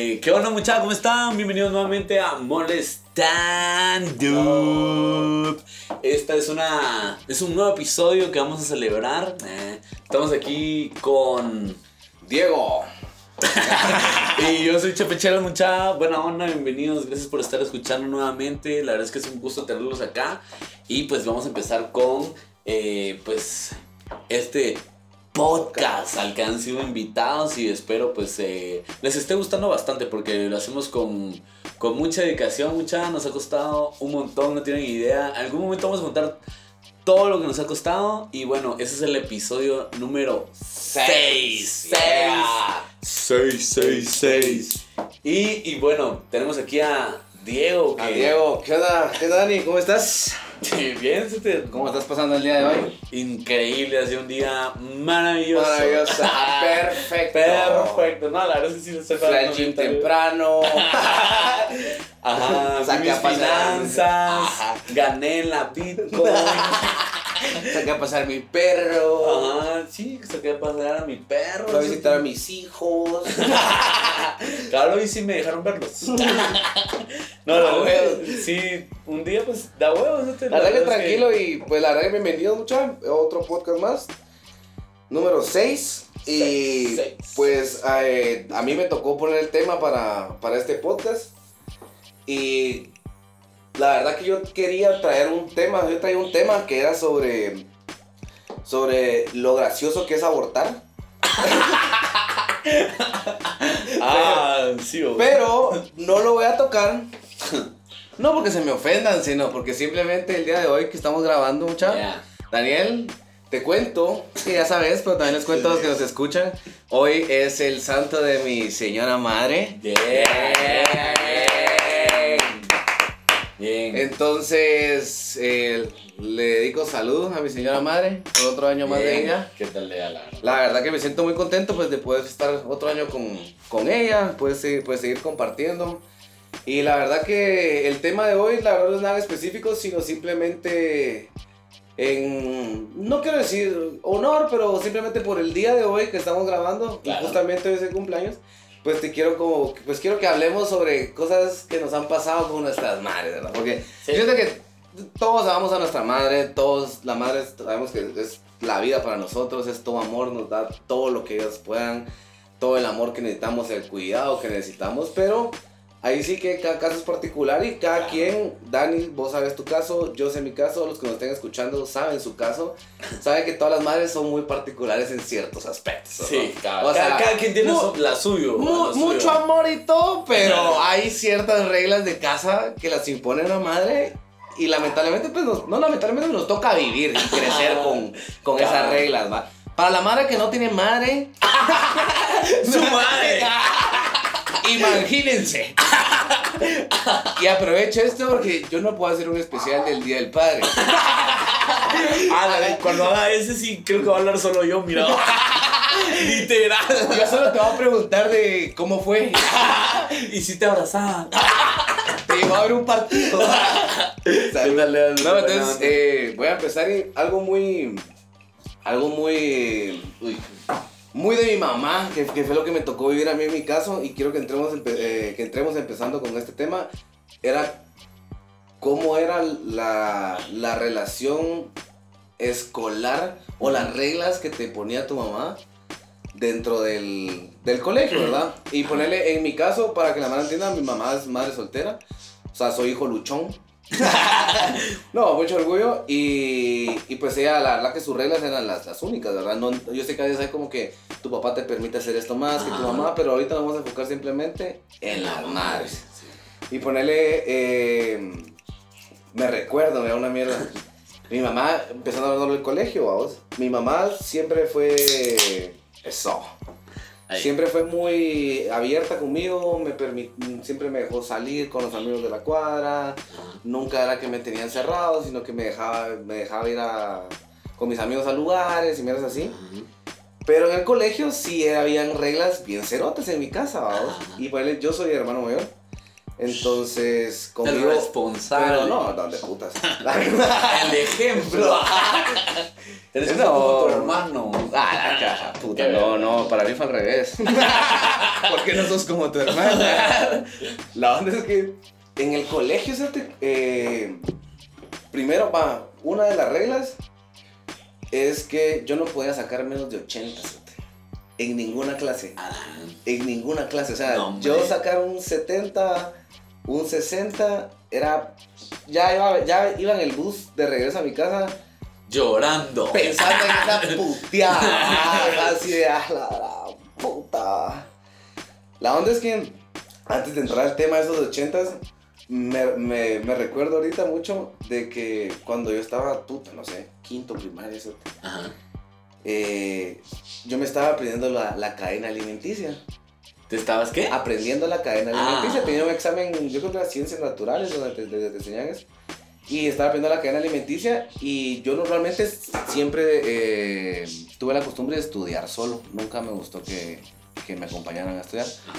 Eh, ¿qué onda muchachos? ¿Cómo están? Bienvenidos nuevamente a Molestando. Esta es una es un nuevo episodio que vamos a celebrar. Eh, estamos aquí con Diego. y yo soy Chepechela mucha buena onda, bienvenidos, gracias por estar escuchando nuevamente. La verdad es que es un gusto tenerlos acá. Y pues vamos a empezar con eh, pues este podcast al que han sido invitados y espero pues eh, les esté gustando bastante porque lo hacemos con, con mucha dedicación, mucha, nos ha costado un montón, no tienen idea. En algún momento vamos a contar todo lo que nos ha costado y bueno, ese es el episodio número 6. 6, 6, 6. Y, y bueno, tenemos aquí a Diego. Que... A Diego, ¿qué onda? ¿Qué onda, Dani? ¿Cómo estás? Bien, te... ¿cómo estás pasando el día de hoy? Increíble, ha sido un día maravilloso. Maravilloso, perfecto. Perfecto, no, la verdad es que sí lo estoy Fui al gym temprano. Ajá, saqué a finanzas, Ajá. gané en la Bitcoin. saqué a pasar mi perro. Ajá, sí, saqué a pasar a mi perro. Fui a visitar a mis hijos. claro, y sí me dejaron verlos. no, la verdad, sí, un día pues da huevos. ¿no? La, verdad que tranquilo y pues la verdad que bienvenido mucho otro podcast más. Número 6. Y seis. pues eh, a mí me tocó poner el tema para, para este podcast. Y la verdad que yo quería traer un tema, yo traía un tema que era sobre, sobre lo gracioso que es abortar. ah, sí, pero no lo voy a tocar. No porque se me ofendan, sino porque simplemente el día de hoy que estamos grabando, mucha. Yeah. Daniel, te cuento, que ya sabes, pero también les cuento a los que nos escuchan. Hoy es el santo de mi señora madre. Yeah. Bien. Entonces, eh, le dedico saludos a mi señora madre por otro año más de ella. ¿Qué tal le da la La verdad que me siento muy contento pues de poder estar otro año con, con ella, pues, pues seguir compartiendo. Y la verdad que el tema de hoy, la verdad no es nada específico, sino simplemente en, no quiero decir honor, pero simplemente por el día de hoy que estamos grabando, claro. y justamente hoy es el cumpleaños pues te quiero como, pues quiero que hablemos sobre cosas que nos han pasado con nuestras madres, ¿verdad? Porque sí. yo sé que todos amamos a nuestra madre, todos, la madre sabemos que es la vida para nosotros, es todo amor, nos da todo lo que ellos puedan, todo el amor que necesitamos, el cuidado que necesitamos, pero Ahí sí que cada caso es particular y cada quien, Dani, vos sabes tu caso, yo sé mi caso, los que nos estén escuchando saben su caso, saben que todas las madres son muy particulares en ciertos aspectos. ¿no? Sí, cada, o sea, cada, quien tiene mu la suyo, mu la Mucho suyo. amor y todo, pero hay ciertas reglas de casa que las impone la madre y lamentablemente, pues nos, no lamentablemente nos toca vivir y crecer con, con claro. esas reglas, ¿va? Para la madre que no tiene madre, su madre. Imagínense. y aprovecho esto porque yo no puedo hacer un especial del Día del Padre. ah, cuando haga ese sí creo que va a hablar solo yo, mira. Literal. Yo solo te voy a preguntar de cómo fue. y si te abrazaba. te llevó a ver un partido. Dale, no, entonces eh, voy a empezar algo muy. Algo muy. Uy, muy de mi mamá, que, que, fue lo que me tocó vivir a mí en mi caso, y quiero que entremos, eh, que entremos empezando con este tema, era cómo era la, la relación escolar o las reglas que te ponía tu mamá dentro del, del colegio, ¿verdad? Y ponerle, en mi caso, para que la madre entienda, mi mamá es madre soltera, o sea, soy hijo luchón. no, mucho orgullo. Y, y, pues ella, la verdad que sus reglas eran las, las únicas, ¿verdad? No, yo sé que a veces hay como que tu papá te permite hacer esto más que tu mamá, pero ahorita nos vamos a enfocar simplemente en las madres. Sí. Y ponerle, eh, me recuerdo, me da una mierda. Mi mamá, empezando a verlo en el colegio, vamos. Mi mamá siempre fue eso. Ahí. Siempre fue muy abierta conmigo, me siempre me dejó salir con los amigos de la cuadra, nunca era que me tenía encerrado, sino que me dejaba, me dejaba ir a, con mis amigos a lugares y mierdas así. Uh -huh. Pero en el colegio sí habían reglas bien cerotes en mi casa. Y bueno, yo soy hermano mayor. Entonces, conmigo. El responsable. Pero no, no, de putas. el ejemplo. Eres no. como tu hermano. Ah, Puta, no, no, para mí fue al revés. ¿Por qué no sos como tu hermana? La onda es que en el colegio. Eh, primero, va, una de las reglas es que yo no podía sacar menos de 80, ¿sabes? En ninguna clase. Ah, En ninguna clase. O sea, No, yo sacar un 70, un 60, era. Ya iba, ya iba en el bus de regreso a mi casa llorando. pensando en esa puteada. así de, ah, la, la puta. La onda es que, antes de entrar al tema de esos 80s, me, me, me recuerdo ahorita mucho de que cuando yo estaba, puta, no sé, quinto primaria, eso, Ajá. eh, yo me estaba aprendiendo la, la cadena alimenticia. ¿Te estabas qué? aprendiendo la cadena Ah. alimenticia. Tenía un examen, yo creo que era ciencias naturales, donde te, te- te enseñan eso. Y estaba aprendiendo la cadena alimenticia y yo normalmente siempre eh, tuve la costumbre de estudiar solo. Nunca me gustó que, que me acompañaran a estudiar Ajá.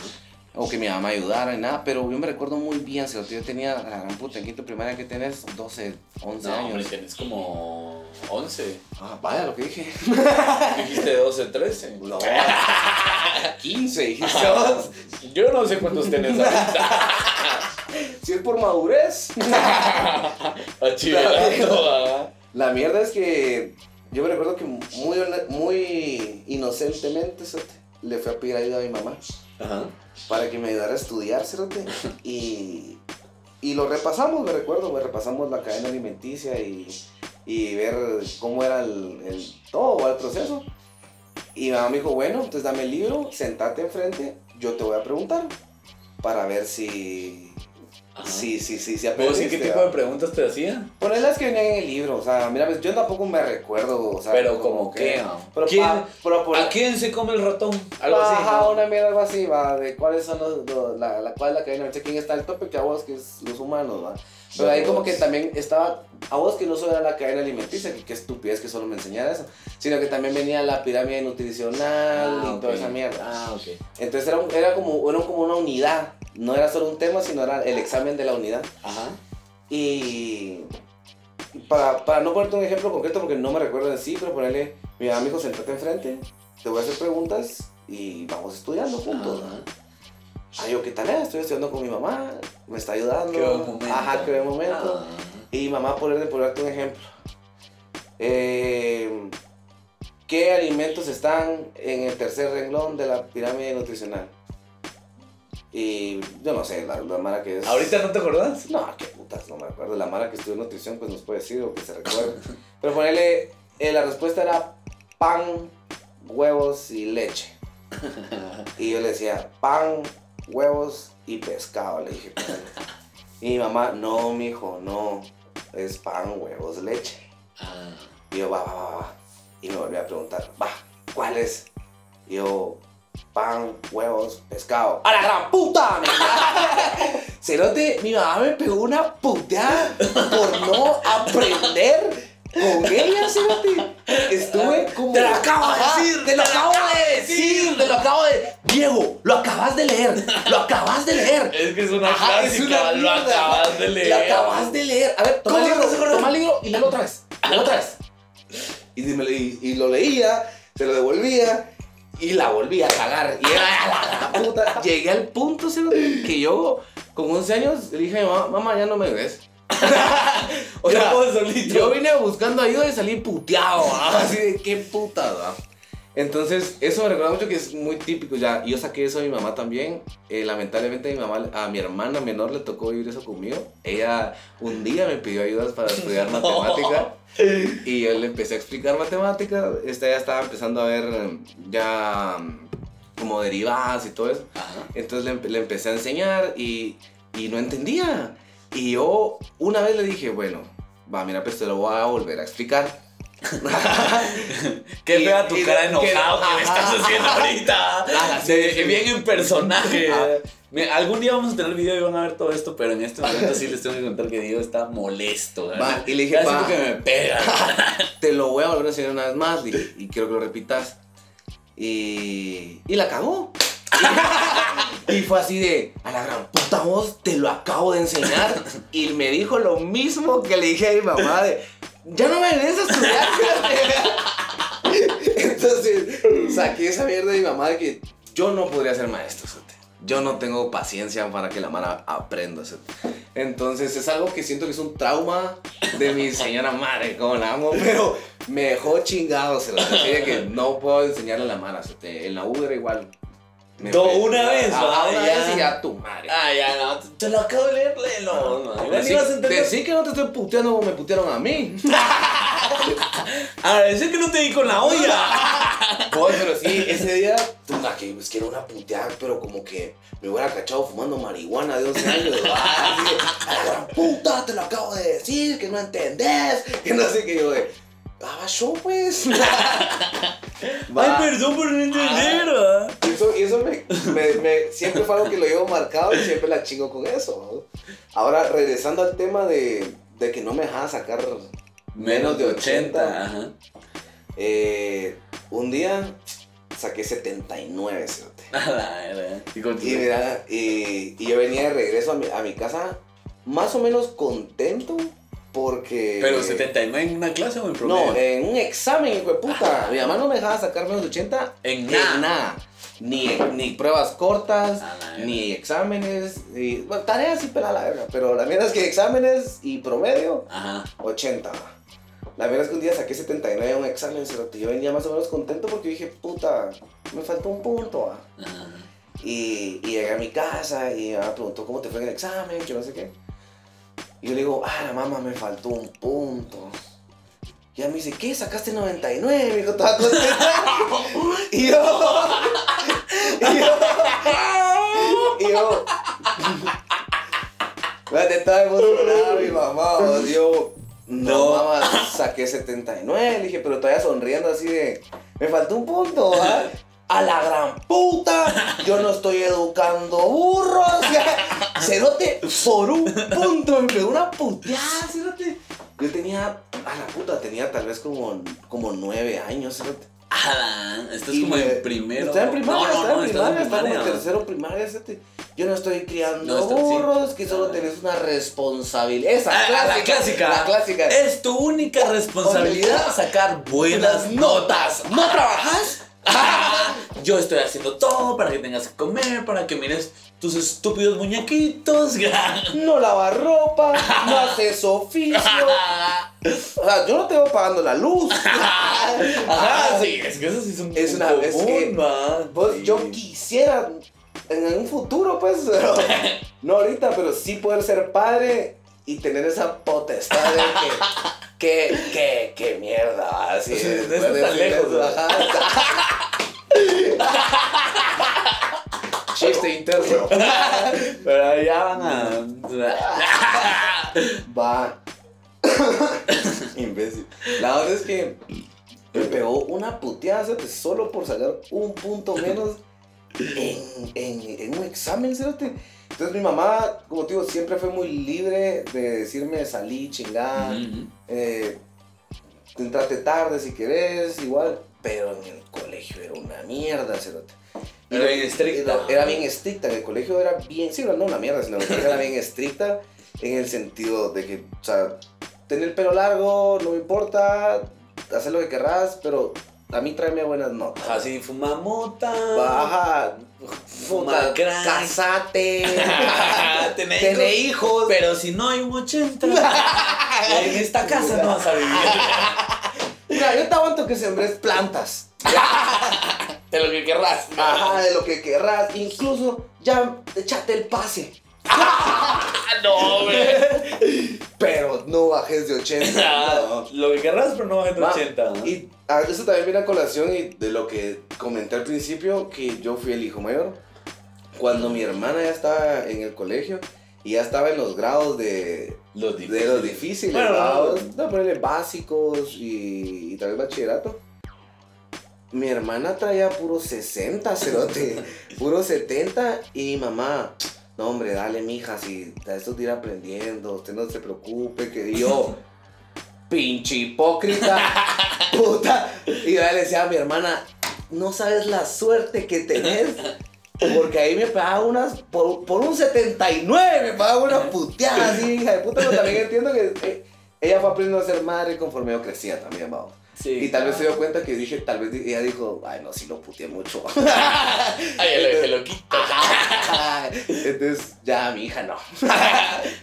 o que mi mamá ayudara ni nada, pero yo me recuerdo muy bien, si yo tenía, la gran puta, en quinto primaria que tenés 12, 11 No, hombre, años. tienes como 11. Ah, vaya lo que dije. Dijiste 12, 13. No. 15, dijiste vos. Yo no sé cuántos tenés ahorita. Si es por madurez. Ah. La mierda es que yo me recuerdo que muy, muy inocentemente cerote, le fui a pedir ayuda a mi mamá Ajá. para que me ayudara a estudiar, cerote, y, y lo repasamos, me recuerdo, me repasamos la cadena alimenticia y, y ver cómo era el, el- todo el proceso. Y mi mamá me dijo, bueno, entonces dame el libro, sentate enfrente, yo te voy a preguntar para ver si... Ajá. Sí, sí, sí, sí, ¿Vos y qué tipo de preguntas te hacían? Poner las que venían en el libro, o sea, mira, pues, yo tampoco me recuerdo, o sea, Pero como que... Pero, ¿Quién- pa- pero por, ¿A quién se come el ratón? Algo así. Ajá, ¿no? una mierda algo así, va, de cuáles son los, los- la, la, cuál es la cadena, quién está el tope, que a vos, que es los humanos, va. Pero ahí como que también estaba, a vos que no solo era la cadena alimenticia, que qué estupidez que solo me enseñara eso, sino que también venía la pirámide nutricional Ah, y toda esa mierda. Ah, ok. Entonces era, un- era, como, era como una unidad, no era solo un tema, sino era el examen de la unidad. Ajá. Y para, para no ponerte un ejemplo concreto, porque no me recuerdo en sí, pero ponerle, mi mamá me dijo, sentate enfrente, te voy a hacer preguntas y vamos estudiando juntos. Ajá. Ah, yo, ¿qué tal? es? Estoy estudiando con mi mamá, me está ayudando. Qué buen momento. Ajá, qué buen momento. Ah. Y mamá, ponerle, por darte un ejemplo. Eh, ¿Qué alimentos están en el tercer renglón de la pirámide nutricional? Y yo no sé, la, la mara que es... ¿Ahorita no te acordás? No, qué putas, no me acuerdo. La Mara que estudió nutrición, pues nos puede decir o que se recuerde. Pero ponerle, eh, la respuesta era pan, huevos y leche. Y yo le decía, pan, huevos y pescado, le dije. Y mi mamá, no, mijo, no, es pan, huevos, leche. Ah. Y yo, va, va, va, va. Y me volví a preguntar, va, ¿cuál es? Y yo, pan, huevos, pescado. ¡A la gran puta! Cerote, mi mamá me pegó una puteada por no aprender con ella, Cerote. Estuve como... Te lo acabo de decir, Te lo acabo de decir, te lo acabo de... Diego, lo acabas de leer, lo acabas de leer. Es que es una Ajá, clásica, es una lo acabas de leer. Lo acabas de leer. A ver, toma el ¿Cómo libro, toma el libro y léelo otra vez. Léelo otra vez. Y, y- y lo leía, se lo devolvía y la volvía a cagar. Y era la, la puta. Llegué al punto ¿sí? que yo, con 11 años, le dije a mi mamá, mamá, ya no me ves. o Yo sea, puedo solito. yo vine buscando ayuda y salí puteado. ¿ah? Así de qué puta, ¿verdad? Entonces, eso me recuerda mucho que es muy típico ya. Yo saqué eso a mi mamá también. Eh, lamentablemente a mi mamá, a mi hermana menor le tocó vivir eso conmigo. Ella un día me pidió ayudas para estudiar No. matemática. Y yo le empecé a explicar matemática. Esta ya estaba empezando a ver ya como derivadas y todo eso. Ajá. Entonces le, le empecé a enseñar y, y no entendía. Y yo una vez le dije, bueno, va, mira, pues te lo voy a volver a explicar. Qué Y- fea tu y cara de- enojado que, me estás ajá, haciendo ajá. ahorita. Ah, sí, bien en personaje. Algún día vamos a tener video y van a ver todo esto, pero en este momento sí les tengo que contar que Diego está molesto. y le dije, va. que me pega. te lo voy a volver a enseñar una vez más dije, y quiero que lo repitas. Y, y la cagó. Y fue así de, a la gran puta voz, te lo acabo de enseñar. Y me dijo lo mismo que le dije a mi mamá de, ya no me des a estudiar. fíjate". Entonces, saqué esa mierda de mi mamá de que yo no podría ser maestro. Yo no tengo paciencia para que la mara aprenda. Entonces, es algo que siento que es un trauma de mi señora madre, como la amo, pero me dejó chingado, de que no puedo enseñarle a la cerote. En la U era igual. Me Do- fue- una vez, Ah, una Ya. vez y ya tu madre. Ah, ya, no, te lo acabo de leer, léelo. No, igual Decí, a decí que no te estoy puteando como me putearon a mí. Agradecer que no te di con la olla. Pues, pero sí, ese día, puta, que es que era una puteada, pero como que me hubiera cachado fumando marihuana de 11 años. Ah, "A gran puta, te lo acabo de decir, que no entendés, que no sé qué yo de. Ah, va show, Ay, perdón por no entender. Y eso, eso me, me- me- siempre fue algo que lo llevo marcado y siempre la chingo con eso. ¿no? Ahora, regresando al tema de, de que no me dejaba sacar menos de 80. Ajá. eh, un día saqué 79, cerote. A la verga. Y Y mira, y, y yo venía de regreso a mi, a mi casa más o menos contento porque... Pero 79 en una clase o en promedio. No, en un examen, hijo de puta. Mi mamá no me dejaba sacar menos de 80 En en nada. nada. Ni, ni pruebas cortas, A la verga. ni exámenes, y, bueno, tareas y pela la verga, pero la verdad es que exámenes y promedio, Ajá. 80. La verdad es que un día saqué 79 en un examen, cerote. yo venía más o menos contento porque dije, puta, me faltó un punto. ah. Y, y llegué a mi casa y mamá preguntó cómo te fue en el examen, que no sé qué. Y yo le digo, ah, la mamá, me faltó un punto. Y ella me dice, ¿qué? ¿Sacaste 99? Me dijo, toda y yo, y yo, y yo, Fíjate, estaba emocionada mi mamá. o Yo, no, No. mamá, saqué 79. Le dije, pero todavía sonriendo así de, me faltó un punto, ¿ah? A la gran puta, yo no estoy educando burros. Cerote, por un punto, me pegó una puteada, cerote. Yo tenía, a la puta, tenía tal vez como, como nueve años, cerote. Ah, estás Y como me- en primero. Estaba en primaria, no, no, no, en primaria, como en primaria. tercero primaria, cerote. Yo no estoy criando está- sí. burros, que solo Ah. tenés una responsabilidad. Esa, Ah, clásica, la clásica. La clásica. Es tu única responsabilidad sacar buenas notas. ¿No trabajas? Yo estoy haciendo todo para que tengas que comer, para que mires tus estúpidos muñequitos. No lavas ropa, no haces oficio. O sea, yo no te voy pagando la luz. Ajá, sí, es que eso sí es un Es una- común, es que Sí. yo quisiera en un futuro, pues, pero no ahorita, pero sí poder ser padre y tener esa potestad de que, que, que, que mierda, así Sí, es. eso poder tan lejos. Chiste interno. Pero ya van a. Va. Imbécil. La verdad es que me pegó una puteada solo por sacar un punto menos en, en, en un examen, cerote. Entonces mi mamá, como te digo, siempre fue muy libre de decirme salí, chingada, eh, entrate tarde si querés, igual. Pero en el colegio era una mierda, cerote. Era bien estricta. Era, era bien estricta, en el colegio era bien, sí, no una mierda, sino que era bien estricta en el sentido de que, o sea, tener el pelo largo, no me importa, hacer lo que querrás, pero a mí tráeme buenas notas. Así fuma mota. Baja, Fuma crack. casate, Tené tené hijos. Pero si no hay un 80, en esta casa no vas a vivir. Mira, yo te aguanto que sembres plantas. De lo que querrás. Ajá, de lo que querrás. Incluso ya échate el pase. Ah, no, güey. Pero no bajes de 80. no. Lo que querrás, pero no bajes de Va, 80. ¿no? Y ah, eso también viene a colación y de lo que comenté al principio, que yo fui el hijo mayor. Cuando mi hermana ya estaba en el colegio y ya estaba en los grados de, Los de los difíciles, Bueno, no. no, ponerle básicos y, y tal vez bachillerato. Mi hermana traía puro 60, cerote, puro 70 y mi mamá, no hombre, dale mija, si a esto te ir aprendiendo, usted no se preocupe, que yo, pinche hipócrita, puta. Y yo le decía a mi hermana, no sabes la suerte que tenés. Porque ahí me pagaba unas, por, por un 79 me pagaba unas puteadas así, hija de puta, pero también entiendo que eh, ella fue aprendiendo a ser madre conforme yo crecía también, vamos. Sí, y tal vez se claro. dio cuenta que dije, tal vez ella dijo, ay, no, sí lo puteé mucho. Ay, el, el loquito. Entonces, ya mi hija no.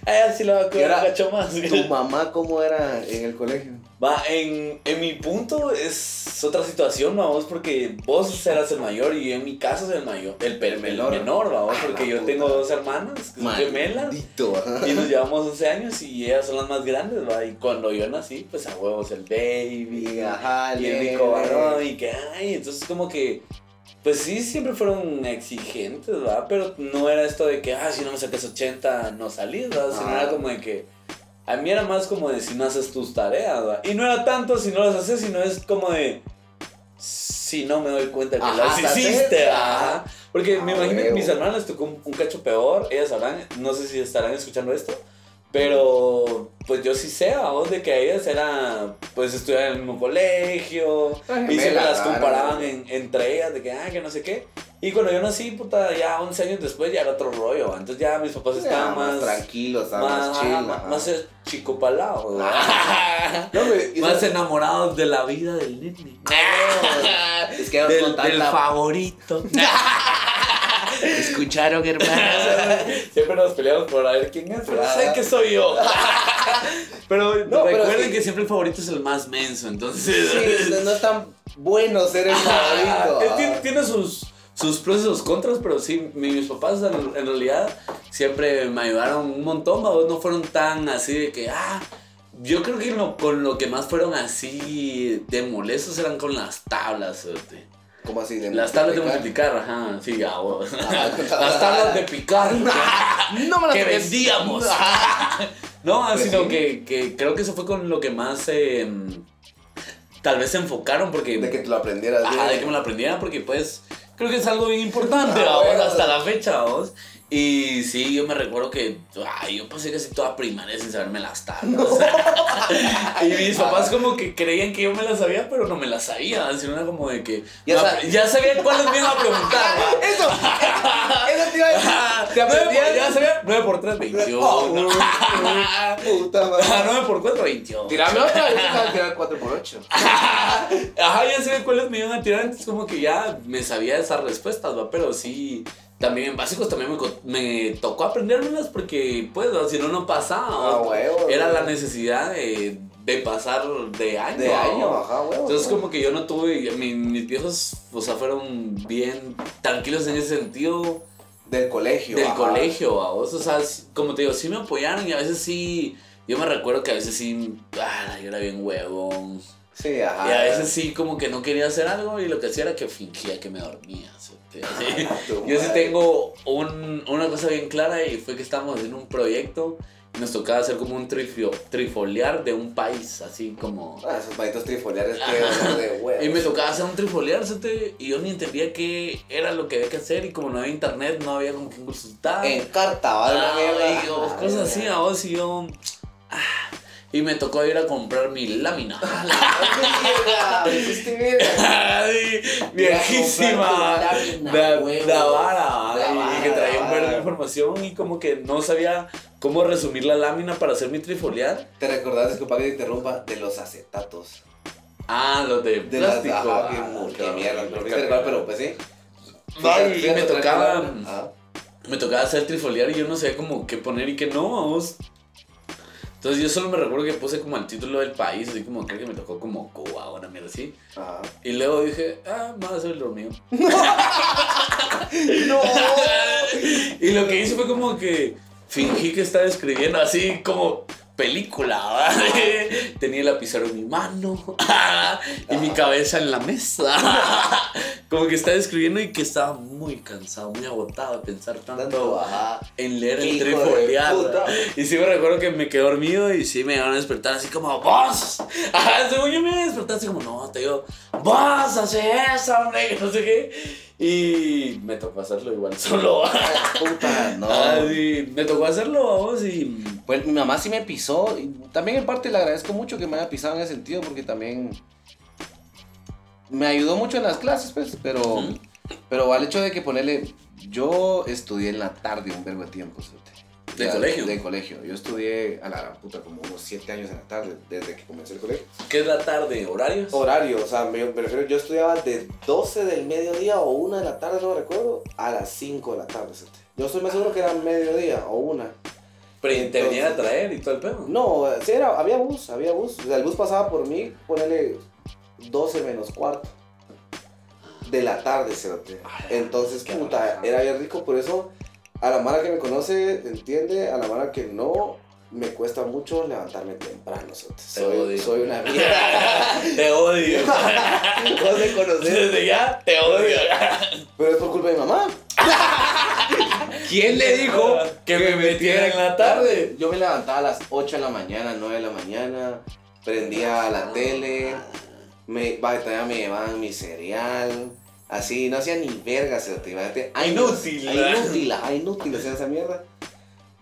Ay, así lo va a cuidar un cacho más. ¿Tu mamá cómo era en el colegio? Va, en, en mi punto es otra situación, vamos, porque vos eras el mayor y en mi caso soy el mayor, el, pe- el menor. menor, vamos, Ah, porque yo puta. tengo dos hermanas que son gemelas y nos llevamos 11 años y ellas son las más grandes, va, y cuando yo nací, pues a huevos el baby, ajá, y el rico varón y que, ay, entonces como que, pues sí, siempre fueron exigentes, va, pero no era esto de que, ah, si no me sacas 80 no salís, va, sino Ah. era como de que, a mí era más como de si no haces tus tareas, ¿va? Y no era tanto si no las haces, sino es como de si no me doy cuenta que Ajá, las hiciste. ajá. Porque Ah, me imagino que mis hermanas les tocó un, un cacho peor, ellas sabrán, no sé si estarán escuchando esto, pero pues yo sí sé, vos, de que a ellas era, pues estudiar en el mismo colegio, y siempre las comparaban en- entre ellas, de que, ah, que no sé qué. Y cuando yo nací, puta, ya 11 años después ya era otro rollo, ¿va? entonces ya mis papás Ya, estaban más más tranquilos, estaban más, más chill. más chico palado, ¿verdad? No, más sabes- enamorados de la vida del nene. Es que del, del favorito. Escucharon, hermano. siempre nos peleamos por a ver quién es, pero Ah. sé que soy yo. pero No, pero recuerden sí. que siempre el favorito es el más menso, entonces. Sí, no, no es tan bueno ser el favorito. Tiene, tiene sus, sus pros y sus contras, pero sí, mi- mis papás en, en realidad siempre me ayudaron un montón, ¿va? no fueron tan así de que, ah, yo creo que lo- con lo que más fueron así de molestos eran con las tablas, fíjate. ¿Cómo así? De Las tablas de multiplicar? ajá, sí, ya. Ah, Las tablas de picar. No me las que vendíamos. no, Pues sino sí. que, que creo que eso fue con lo que más eh, tal vez se enfocaron porque De que te lo aprendieras bien. Ajá, de que me lo aprendiera porque pues creo que es algo bien importante, Ah, bueno. hasta la fecha, vamos. Y sí, yo me recuerdo que ay, yo pasé casi toda primaria sin saberme las tablas. y mis papás como que creían que yo me las sabía, pero no me las sabía, sino era como de que Ya me sa- ap- ya sabía cuáles me iban a preguntar. Eso, eso te iba a decir. Te aprendías. Ya sabía 9 por 3, 21. Oh, Puta madre. 9 por 4, 21. Tirame otra vez, te a tirar 4 por 8 Ajá, ya sé cuáles me iban a tirar, entonces como que ya me sabía esas respuestas, ¿va? Pero sí, también en básicos también me, tocó aprendérmelas porque, pues, si no, no pasaba. Ah, huevo. Era la necesidad de, de pasar de año. De año, ajá, huevo. Entonces como que yo no tuve, mi- mis viejos, o sea, fueron bien tranquilos en ese sentido Del colegio. del ajá. colegio, o sea, como te digo, sí me apoyaron y a veces sí, yo me recuerdo que a veces sí, ah, yo era bien huevón. Sí, ajá. Y a veces sí como que no quería hacer algo y lo que hacía era que fingía que me dormía. Tu Yo sí tengo un- una cosa bien clara y fue que estábamos haciendo un proyecto y nos tocaba hacer como un trifio, trifoliar de un país, así como... Ah, esos malditos trifoliares que de huevos. Y me tocaba hacer un trifoliar, ¿sí? y yo ni entendía qué era lo que había que hacer y como no había internet, no había como que consultar. En carta, ¿vale? Ah, y, cosas así, a vos y yo... ah, y me tocó ir a comprar mi lámina. Mierda, me hiciste mierda. Ay, viejísima. La, la vara, La y que traía un la verbo de información y como que no sabía cómo resumir la lámina para hacer mi trifoliar. ¿Te recordás, disculpa que te interrumpa, de los acetatos? Ah, los de, De las plástico. ajá, ah, qué, mierda, pero, pues sí. Ay, y me tocaba. Ajá. me tocaba hacer trifoliar y yo no sabía cómo qué poner y qué no, vamos. Entonces yo solo me recuerdo que puse como el título del país, así como creo que me tocó como Cuba, una mierda así. Ajá. Y luego dije, ah, vamos a hacer lo mío. No. y lo que hice fue como que fingí que estaba escribiendo así como película, ¿verdad? Tenía el lapicero en mi mano y mi cabeza en la mesa. como que estaba escribiendo y que estaba muy cansado, muy agotado de pensar Tanto, en leer el puta. Y sí me recuerdo que me quedé dormido y sí me iban a despertar así como, ¡Vos! Según yo me iba a despertar así como, no, te digo, ¡Vos! Hace eso, hombre, no sé qué. Y me tocó hacerlo igual solo. Puta, no. Ah, me tocó hacerlo, vamos, y... Pues mi mamá sí me pisó. Y también en parte le agradezco mucho que me haya pisado en ese sentido porque también me ayudó mucho en las clases, pues. Pero, pero al hecho de que ponerle. Yo estudié en la tarde un verbo de tiempo, ¿sí? ¿De colegio? De colegio. Yo estudié a la puta como unos 7 años en la tarde, desde que comencé el colegio. ¿Qué es la tarde? ¿Horarios? Horario, o sea, me, me refiero, yo estudiaba de 12 del mediodía o 1 de la tarde, no me recuerdo, a las 5 de la tarde. ¿sí? Yo estoy más seguro que era mediodía o 1. Pero te venían a traer y todo el pedo. No, sí, era, había bus, había bus. O sea, el bus pasaba por mí, ponele 12 menos cuarto de la tarde, cerote. Entonces, puta, era bien rico, por eso a la mara que me conoce, entiende, a la mara que no, me cuesta mucho levantarme temprano, Soy, odio. soy una mierda. Te odio. Vos me conocés, Desde ya te odio. pero es por culpa de mi mamá. ¿Quién le dijo Que me metiera en la tarde? Yo me levantaba a las 8 de la mañana, 9 de la mañana, prendía la tele, me, me llevaban mi cereal, así, no hacía ni verga, se te imagínate. Inútil, inútil, ay, inútil hacía esa mierda.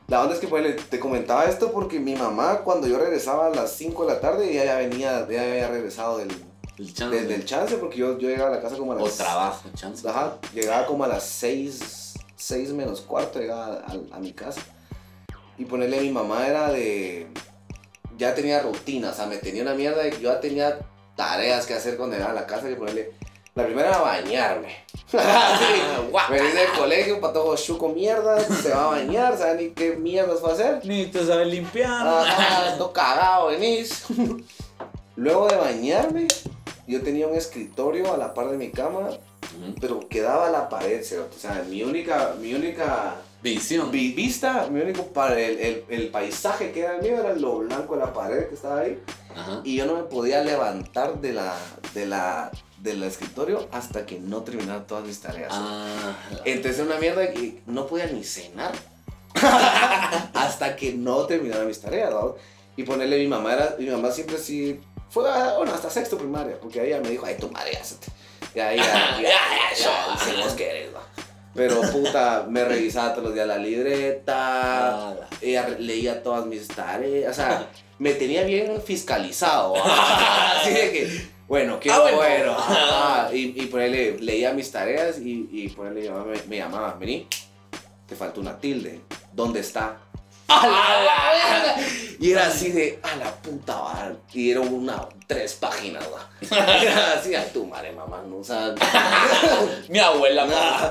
La onda es que pues, te comentaba esto porque mi mamá, cuando yo regresaba a las 5 de la tarde, ella ya venía, ya había regresado del, El chance. del, del chance, porque yo, yo llegaba a la casa como a O las... trabajo, chance. Ajá, llegaba como a las 6, 6 menos cuarto, llegaba a, a mi casa. Y ponerle a mi mamá era de. Ya tenía rutina, o sea, me tenía una mierda de que yo ya tenía tareas que hacer cuando llegaba a la casa. Que ponerle. La primera era bañarme. sí, venir del colegio, patojo chuco mierda, se va a bañar, ¿saben ni qué mierdas va a hacer? Ni te sabes limpiar. Ajá, todo cagado, venís. Luego de bañarme, yo tenía un escritorio a la par de mi cama pero quedaba la pared, o sea, mi única, mi única Visión. vi- vista, mi único para el, el, el paisaje que era el mío era lo blanco de la pared que estaba ahí Ajá. y yo no me podía levantar de la, de la, del escritorio hasta que no terminara todas mis tareas. Ah, Entonces era una mierda que no podía ni cenar hasta que no terminara mis tareas, ¿no? Y ponerle mi mamá, era, mi mamá siempre sí, fue, ah, bueno, hasta sexto primaria, porque ella me dijo, ay, tu madre, ya se te- ya, ya, ya, ya, ya, hicimos que eres, ¿no? Pero puta, me revisaba todos los días la libreta, ella re- leía todas mis tareas, o sea, me tenía bien fiscalizado. Así de que, bueno, qué Ah, bueno. y, y leía mis tareas y, y me, me llamaba, vení, te falta una tilde, ¿dónde está? ¡A la! Y era así de, a la puta va. Y era una, tres páginas, Era así, a tu madre, mamá, no, o sea, Mi abuela, ma.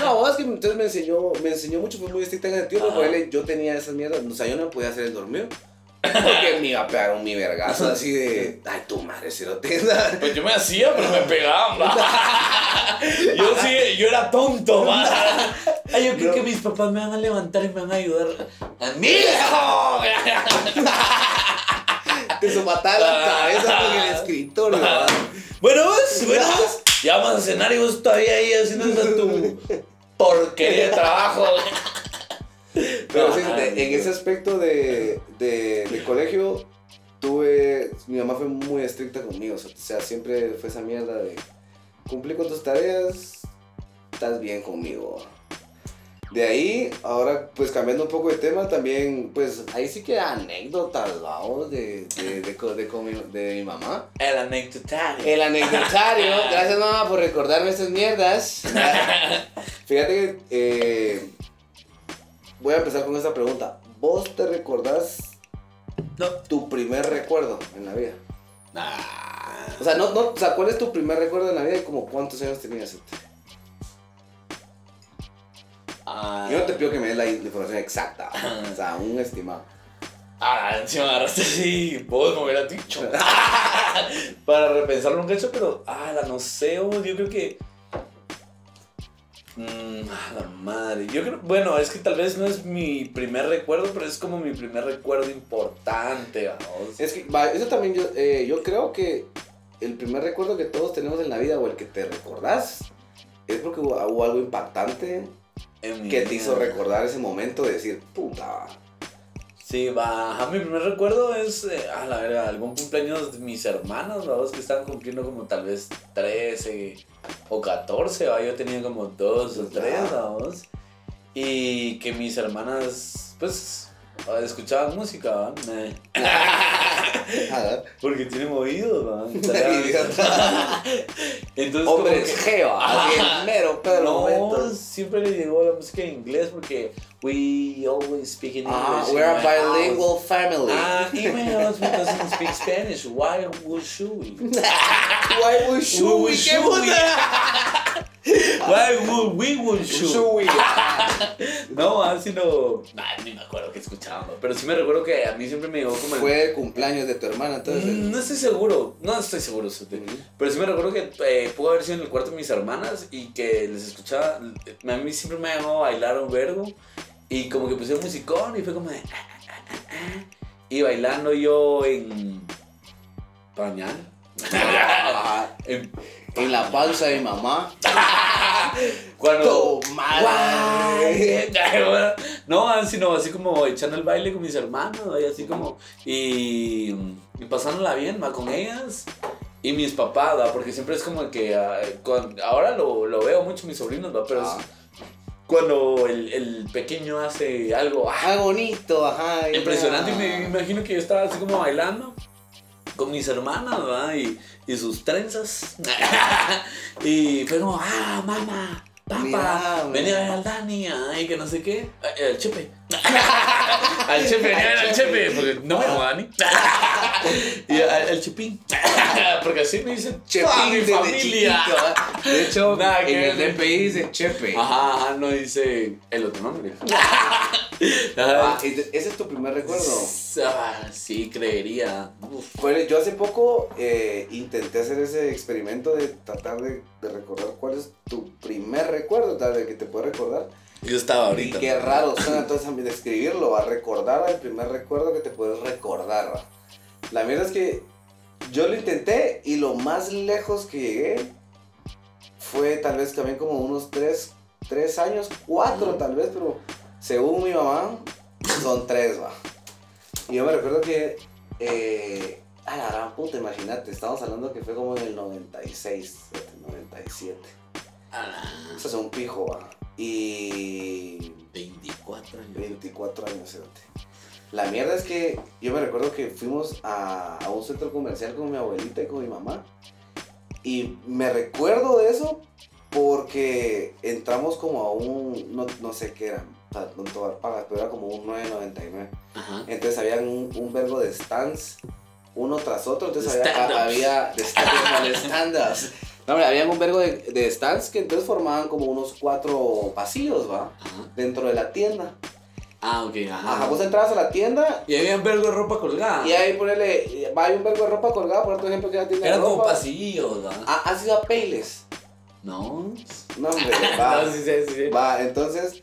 no, es que entonces me enseñó, me enseñó mucho, fue muy estricta en el tiempo, porque yo tenía esas mierdas, o sea, yo no podía hacer el dormido. Porque me iba a pegar un mi vergazo así de, ay, tu madre, si lo tienes. Pues yo me hacía, pero me pegaban. Yo sí, yo era tonto, ma. Ay, yo creo No. que mis papás me van a levantar y me van a ayudar. ¡Amigo! Te somataba la cabeza con el escritorio. Bueno, pues, bueno, pues, ya vamos a cenar y vos todavía ahí haciendo esa tu porquería de trabajo. Pero sí, en ese aspecto de, de, de colegio, tuve. Mi mamá fue muy estricta conmigo. O sea, siempre fue esa mierda de. Cumplí con tus tareas, estás bien conmigo. De ahí, ahora, pues cambiando un poco de tema, también, pues ahí sí que anécdotas, vamos, de, de, de, de con mi, de mi mamá. El anecdotario. El anecdotario. Gracias, mamá, por recordarme estas mierdas. Fíjate que eh, voy a empezar con esta pregunta. ¿Vos te recordás No. tu primer recuerdo en la vida? Nah. O sea, no, no, o sea, ¿cuál es tu primer recuerdo en la vida y como cuántos años tenías? Ah, Yo no te pido que me des la información exacta, o sea, un estimado. Ah, me agarraste así, vos me hubieras dicho. Para repensarlo un cacho, pero, ah, la no sé, vos, yo creo que. Mmm, ah, la madre. Yo creo, bueno, es que tal vez no es mi primer recuerdo, pero es como mi primer recuerdo importante, vamos. Es que, va, eso también yo, eh, yo creo que el primer recuerdo que todos tenemos en la vida o el que te recordás es porque hubo, hubo algo impactante En que te hizo recordar ese momento de decir, puta. Sí, va. Ajá, mi primer recuerdo es, eh, a la verga, algún cumpleaños de mis hermanos, vamos, que estaban cumpliendo como tal vez 13 o 14, ¿va? yo tenía como 2 o 3, vamos. Y que mis hermanas, pues, escuchaban música, ¿va? Porque tienen oídos, man. Entonces, así en mero pedo No, siempre le llegó la música en inglés porque we always speak in English. Ah, in we're a house. bilingual family. Ah, my husband doesn't speak Spanish. Why would should we? Why would Why would ¿Qué should we? Why would we. No, así no. Nah, ni me acuerdo que escuchaba, ¿no? pero sí me recuerdo que a mí siempre me llegó como el. Fue el cumpleaños de tu hermana, entonces. Mm, No estoy seguro, no estoy seguro. Ujú. pero sí me recuerdo que eh, pudo haber sido en el cuarto de mis hermanas y que les escuchaba, a mí siempre me llamado a bailar un vergo y como que puse un musicón y fue como de... ah, ah, ah, y bailando yo en... Pañal. En- en la panza de mi mamá. cuando... No, así no, así como echando el baile con mis hermanos, y así como, y, y pasándola bien, va, con ellas. Y mis papás, ¿va? porque siempre es como que, ah, ahora lo, lo veo mucho mis sobrinos, ¿va? pero es Ah. cuando el, el pequeño hace algo ah, bonito, ajá. impresionante, y me imagino que yo estaba así como bailando con mis hermanas, ¿va? Y, y sus trenzas. y fue como, ah, mamá, papá, venía a ver al Dani, ay, que no sé qué, al Chepe. al Chepe, venía a ver al Chepe, porque no llamo Dani. y al, al Chepín, porque así me dicen Chepín mi familia. chiquito, ¿ah? De hecho, Nada en el. DPI dice Chepe. Ajá, ajá, no dice el otro nombre. Ah, ese es tu primer recuerdo. Ah, sí, creería. Uf. Fue- yo hace poco eh, intenté hacer ese experimento de tratar de, de recordar cuál es tu primer recuerdo, tal de que te puedes recordar. Yo estaba Y ahorita. qué raro suena entonces a mí describirlo, a recordar el primer recuerdo que te puedes recordar. ¿va? La mierda es que yo lo intenté y lo más lejos que llegué fue tal vez también como unos 3, años, 4 tal vez, pero según mi mamá son 3, va. Y yo me recuerdo que, eh, a la gran puta, imagínate, estamos hablando que fue como en el 96, 97. Ah, Eso es un pijo, va. Y 24 años. 24 años. La mierda es que yo me recuerdo que fuimos a, a un centro comercial con mi abuelita y con mi mamá. Y me recuerdo de eso porque entramos como a un, no, no sé qué era, o sea, no te voy a dar pagas, pero era como un 9.99. Ajá. Entonces había un, un vergo de stands, uno tras otro. Entonces había, había de stand-ups. No, hombre, había un vergo de, de stands que entonces formaban como unos cuatro pasillos, ¿va? Ajá. Dentro de la tienda. Ah, ok, ajá. Ajá, vos entrabas a la tienda Y había un vergo de ropa colgada. y ahí ponerle, va, hay un vergo de ropa colgada, por ejemplo, que la tienda Eran como pasillos, ¿verdad? Ah, ¿Has ido a Payless? No. No, hombre, va. No, sí, sí, sí. Va, entonces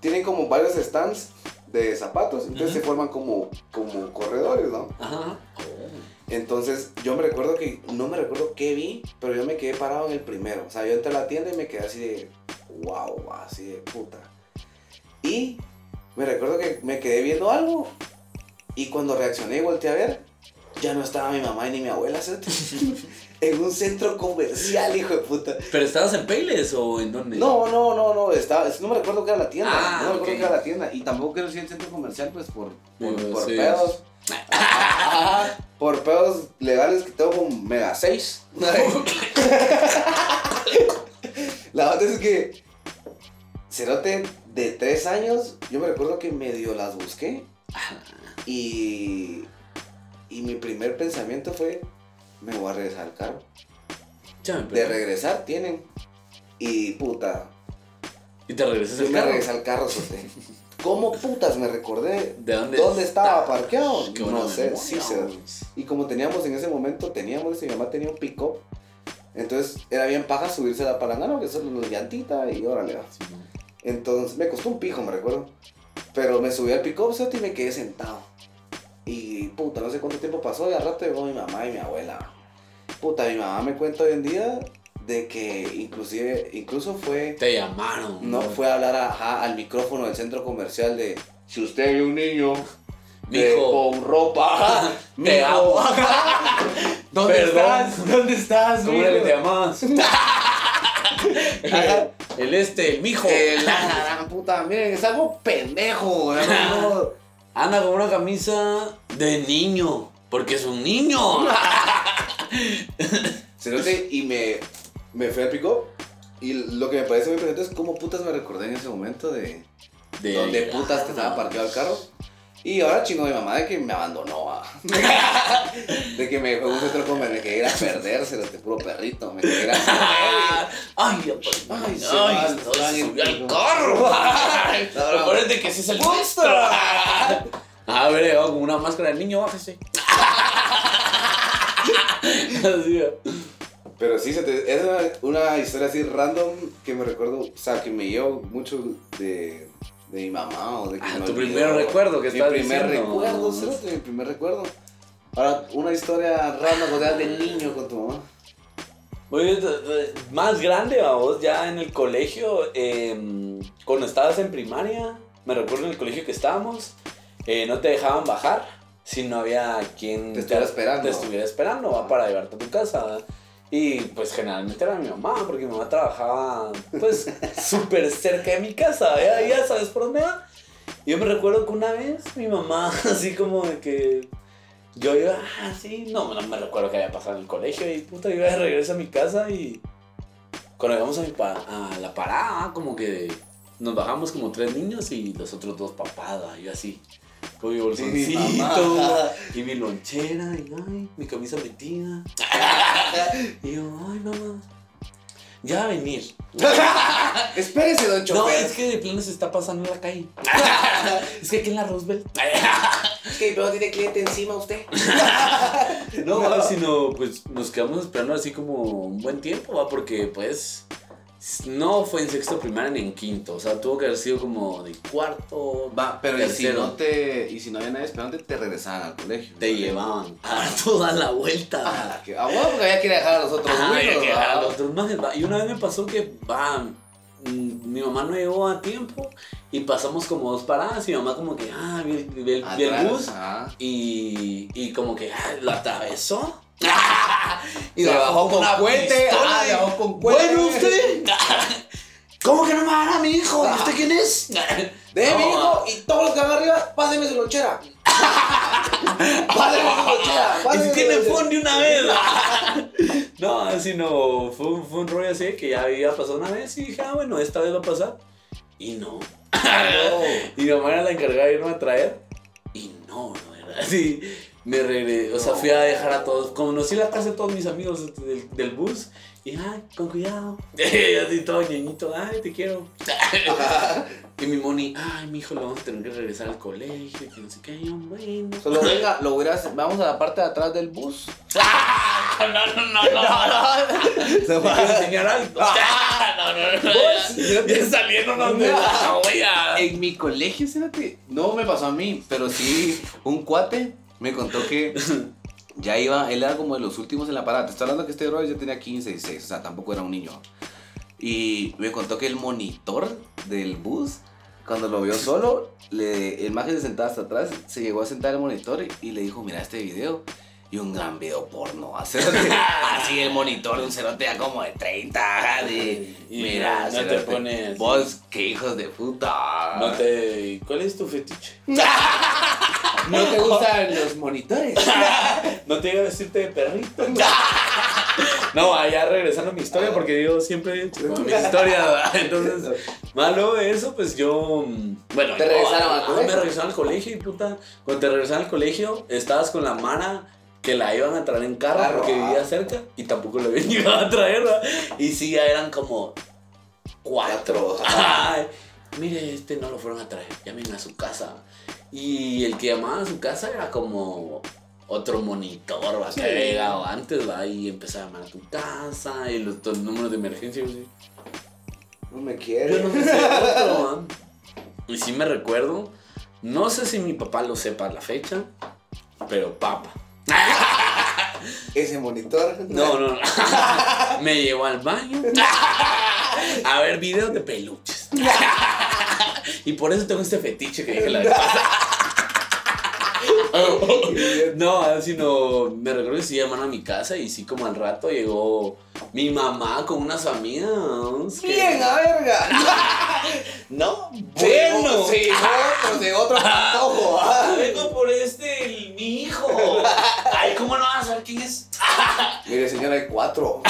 tienen como varios stands de zapatos, entonces se forman como, como corredores, ¿no? Ajá. Entonces yo me recuerdo que, no me recuerdo qué vi, pero yo me quedé parado en el primero. O sea, yo entré a la tienda y me quedé así de, wow, así de puta. Y me recuerdo que me quedé viendo algo y cuando reaccioné y volteé a ver, ya no estaba mi mamá ni mi abuela, ¿cierto? en un centro comercial, hijo de puta. ¿Pero estabas en Payless o en dónde? No, no, no, no, estaba, no me recuerdo que era la tienda, Ah, no me recuerdo ok. que era la tienda y tampoco quiero decir el centro comercial pues por, por, por pedos. Ajá, por pedos legales que tengo con Mega 6. la otra es que Cerote de 3 años, yo me recuerdo que medio las busqué y, y mi primer pensamiento fue, me voy a regresar al carro. Me De regresar tienen. Y puta, Y te regresas al me carro. regresé al carro, Sote. ¿Cómo putas me recordé? ¿De dónde? ¿Dónde estaba parqueado? No sé, memoria, sí vamos. Y como teníamos en ese momento, teníamos, mi mamá tenía un pick-up. Entonces era bien paja subirse a la palangana, que son los llantita y órale. va. Sí. Entonces me costó un pijo, me recuerdo. Pero me subí al pick-up, y me quedé sentado. Y puta, no sé cuánto tiempo pasó, y al rato llegó mi mamá y mi abuela. Puta, mi mamá me cuenta hoy en día de que inclusive, incluso fue Te llamaron. no, fue a hablar ajá, al micrófono del centro comercial de si usted ve un niño de- con ropa, mijo, amo. ¿Dónde Perdón. estás? ¿Dónde estás? ¿Cómo llamabas? Ajá. el este, el mijo. Eh, la gran puta, miren, es algo pendejo. ¿no? Anda con una camisa de niño, porque es un niño. Cerote, y me, me fui al. Y lo que me parece muy presente es cómo putas me recordé en ese momento de, De donde putas te estaba parqueado el carro. Y ahora chingo mi mamá de que me abandonó, ah. de que me fue a un centro comercial, me quedé ir a perderse, este puro perrito, me quedé ir a Ah, Ay, ya, pues, Ay, se va, se va se en- subió al carro. Acuérdate que ese es el nuestro. A ver, con una máscara de niño, bájese. Pero sí, se te- es una, una historia así random que me recuerdo, o sea, que me llevo mucho de, de mi mamá o de que Ah, me tu olvidó. primer recuerdo que Mi estás primer diciendo. recuerdo, cerote, mi primer recuerdo. Ahora, una historia random cuando eras de niño con tu mamá. Oye, más grande, vos, ya en el colegio, eh, cuando estabas en primaria, me recuerdo en el colegio que estábamos, eh, no te dejaban bajar si no había quien Te estuviera esperando. te estuviera esperando ¿va? para llevarte a tu casa. ¿va? Y pues generalmente era mi mamá, porque mi mamá trabajaba pues súper cerca de mi casa, ya, ya sabes por dónde va. Yo me recuerdo que una vez mi mamá, así como de que yo iba así, no, no me recuerdo qué había pasado en el colegio y puta, iba de regreso a mi casa y cuando llegamos a, mi pa- a la parada, como que nos bajamos como tres niños y los otros dos papás, ¿va? yo así. Con mi bolsoncito mamá. y mi lonchera y ay, mi camisa metida. Y yo, ay mamá, ya va a venir. Espérese, don No, chofer. es que de plano se está pasando en la calle. es que aquí en la Roosevelt. Es que pero tiene cliente encima usted. No, sino pues nos quedamos esperando así como un buen tiempo, ¿va? porque pues no fue en sexto primaria ni en quinto, o sea, tuvo que haber sido como de cuarto, Va, pero y si no te. Y si no había nadie esperando, te regresaban al colegio. te llevaban a toda la vuelta. Ah, que- ah, bueno, porque había que dejar a los otros había güeyes, que dejar a los otros va. Y una vez me pasó que, va, mm, mi mamá no llegó a tiempo y pasamos como dos paradas y mi mamá como que, ah, vi, vi el, vi el Atrás, bus y, y como que, ah, lo atravesó. Y se bajó con puente, ah, bajó con puente. Bueno, usted. ¿Cómo que no me va a dar a mi hijo? ¿Y usted quién es? De No, mi hijo y todo lo que haga arriba, páseme su lonchera. páseme su lonchera. Y si tiene phone de una vez. no, sino fue, un- fue un rollo así que ya había pasado una vez y dije, ah, bueno, esta vez va a pasar. Y no. Y mi mamá era la encargada de irme a traer. Y no, no era así. Me regresé, o sea, fui a dejar a todos. Conocí la casa de todos mis amigos del, del bus. Y, ay, con cuidado. Y así todo ñeñito, ay, te quiero. y mi moni, ay, mi hijo, lo vamos a tener que regresar al colegio. Que no sé qué, bueno. Solo venga, lo hubieras. Vamos a la parte de atrás del bus. No, no, no, no, no. Se Te quiero enseñar algo. No, no, no. Ya, ya salieron de la. En mi colegio, fíjate, no me pasó a mí, pero sí un cuate me contó que ya iba, él era como de los últimos en la parada. Te estoy hablando que este brother ya tenía 15, 16, o sea, tampoco era un niño. Y me contó que el monitor del bus, cuando lo vio solo, le, el maje se sentaba hasta atrás, se llegó a sentar en el monitor y, y le dijo, mira este video. Y un gran video porno. Así, así el monitor de un cerote ya como de 30. De, Y mira, no te cerote, pones- Vos, qué hijos de puta. No te. ¿Cuál es tu fetiche? ¿No te gustan los monitores? No te iba a decirte de perrito. No, allá regresando a mi historia, porque digo siempre con mis historias, ¿verdad? Entonces, malo eso, pues yo. mm, Bueno, ¿Te regresaron al ah, colegio? Me regresaron al colegio y puta. Cuando te regresaron al colegio, estabas con la Mara que la iban a traer en carro Carro, porque vivía cerca y tampoco la habían llegado a traer, ¿verdad? Y sí, ya eran como cuatro. Cuatro. Ay, mire, este no lo fueron a traer, llamen a su casa. Y el que llamaba a su casa era como otro monitor, va, que había llegado antes, va, y empezaba a llamar a tu casa, y los, los números de emergencia, yo sí. No me Yo quiere. no sé si otro. Y sí me recuerdo, no sé si mi papá lo sepa a la fecha, pero papa. Ese monitor. No, no, no. Me llevó al baño a ver videos de peluches. Y por eso tengo este fetiche que dije la vez pasada. No, sino me recuerdo que sí llamaron a mi casa y sí como al rato llegó mi mamá con unas amigas. que- Bien, a verga. no, Bueno. Sí, otro, de otro patojo. Ah, vengo por este, el- mi hijo. Ay, ¿cómo no vas a saber quién es? Mire, señora, hay cuatro.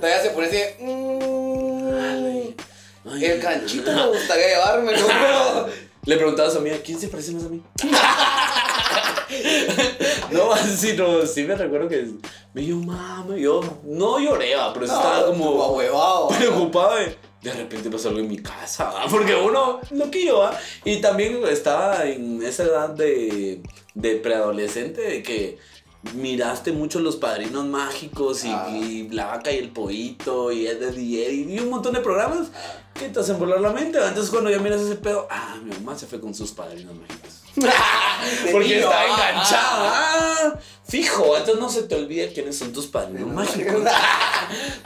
Todavía se pone así. mm, Ay, el canchito me gustaría llevarme, ¿no? Le preguntabas a mí, ¿a quién se parece más a mí? No, sí, no, sí me recuerdo que me dijo, mami, yo no lloré, va, pero estaba como huevado. preocupado de, de repente pasó algo en mi casa, va, porque uno loquillo, va, y también estaba en esa edad de, de preadolescente de que miraste mucho los padrinos mágicos y, Ah. y la vaca y el pollito y Ed, Ed y un montón de programas que te hacen volar la mente. Entonces cuando ya miras ese pedo, ah, mi mamá se fue con sus padrinos mágicos. Porque está ah, enganchada. Ah, fijo, entonces no se te olvida quiénes son tus padrinos mágicos.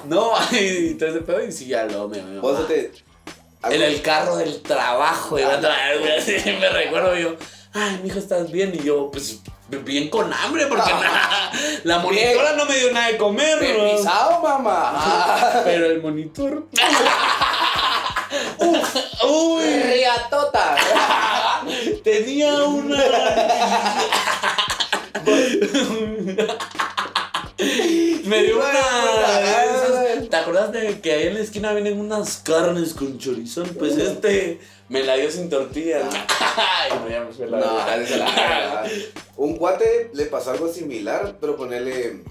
no, y ese pedo y sí, ya lo Vos te. En el carro del trabajo iba a traer, güey, así me recuerdo yo. Ay, mijo, ¿estás bien? Y yo, pues, bien con hambre, porque nada, la monitora no me dio nada de comer, pisado, mamá. Pero el monitor. Uy, Riatota. tenía una. Me dio una. ¿Te acuerdas de que ahí en la esquina vienen unas carnes con chorizón? Pues este me la dio sin tortilla. Ay, no, ya me fue la No, es la. Un cuate le pasó algo similar, pero ponerle.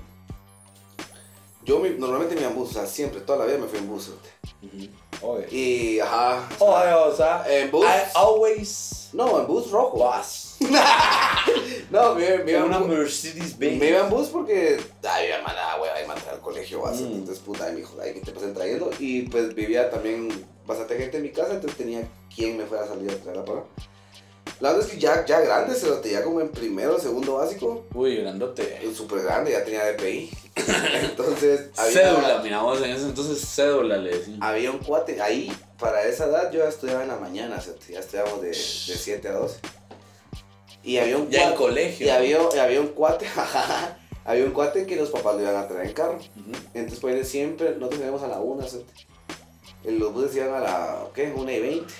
Yo mi- normalmente me iba en bus, o sea, siempre, toda la vida me fui en bus. Oye. Y, ajá. Oye, o sea, En bus. I always No, en bus rojo. was. No, me, me, iba en una Mercedes Benz. me iba en bus porque. Ay, mi hermana, güey, iba a entrar al colegio, vas. Mm. Entonces, puta, mi hijo, ay, que te pasen trayendo. Y pues vivía también bastante gente en mi casa, entonces tenía quien me fuera a salir a traer a pagar. La verdad es que ya, ya grande, se lo tenía como en primero, segundo básico. Uy, grandote. súper grande, ya tenía DPI. Entonces, había, Cédula, miramos en ese entonces cédula le decían. había un cuate. Ahí, para esa edad, yo ya estudiaba en la mañana, o sea, ya estudiábamos de, de 7 a 12. Y había un Ya en cuate. colegio. Y había, y había un cuate, había un cuate que los papás lo iban a traer en carro. Entonces, pues siempre, nosotros íbamos a la 1, los buses iban a la, ¿qué? 1 y 20.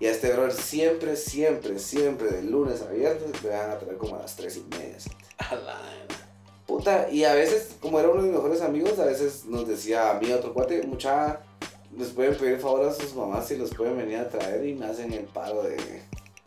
Y a este brother siempre, siempre, siempre, de lunes a viernes, le iban a traer como a las 3 y media. ¿sí? A la- Puta, y a veces, como era uno de mis mejores amigos, a veces nos decía a mí otro cuate, mucha, les pueden pedir favor a sus mamás si los pueden venir a traer y me hacen el paro de,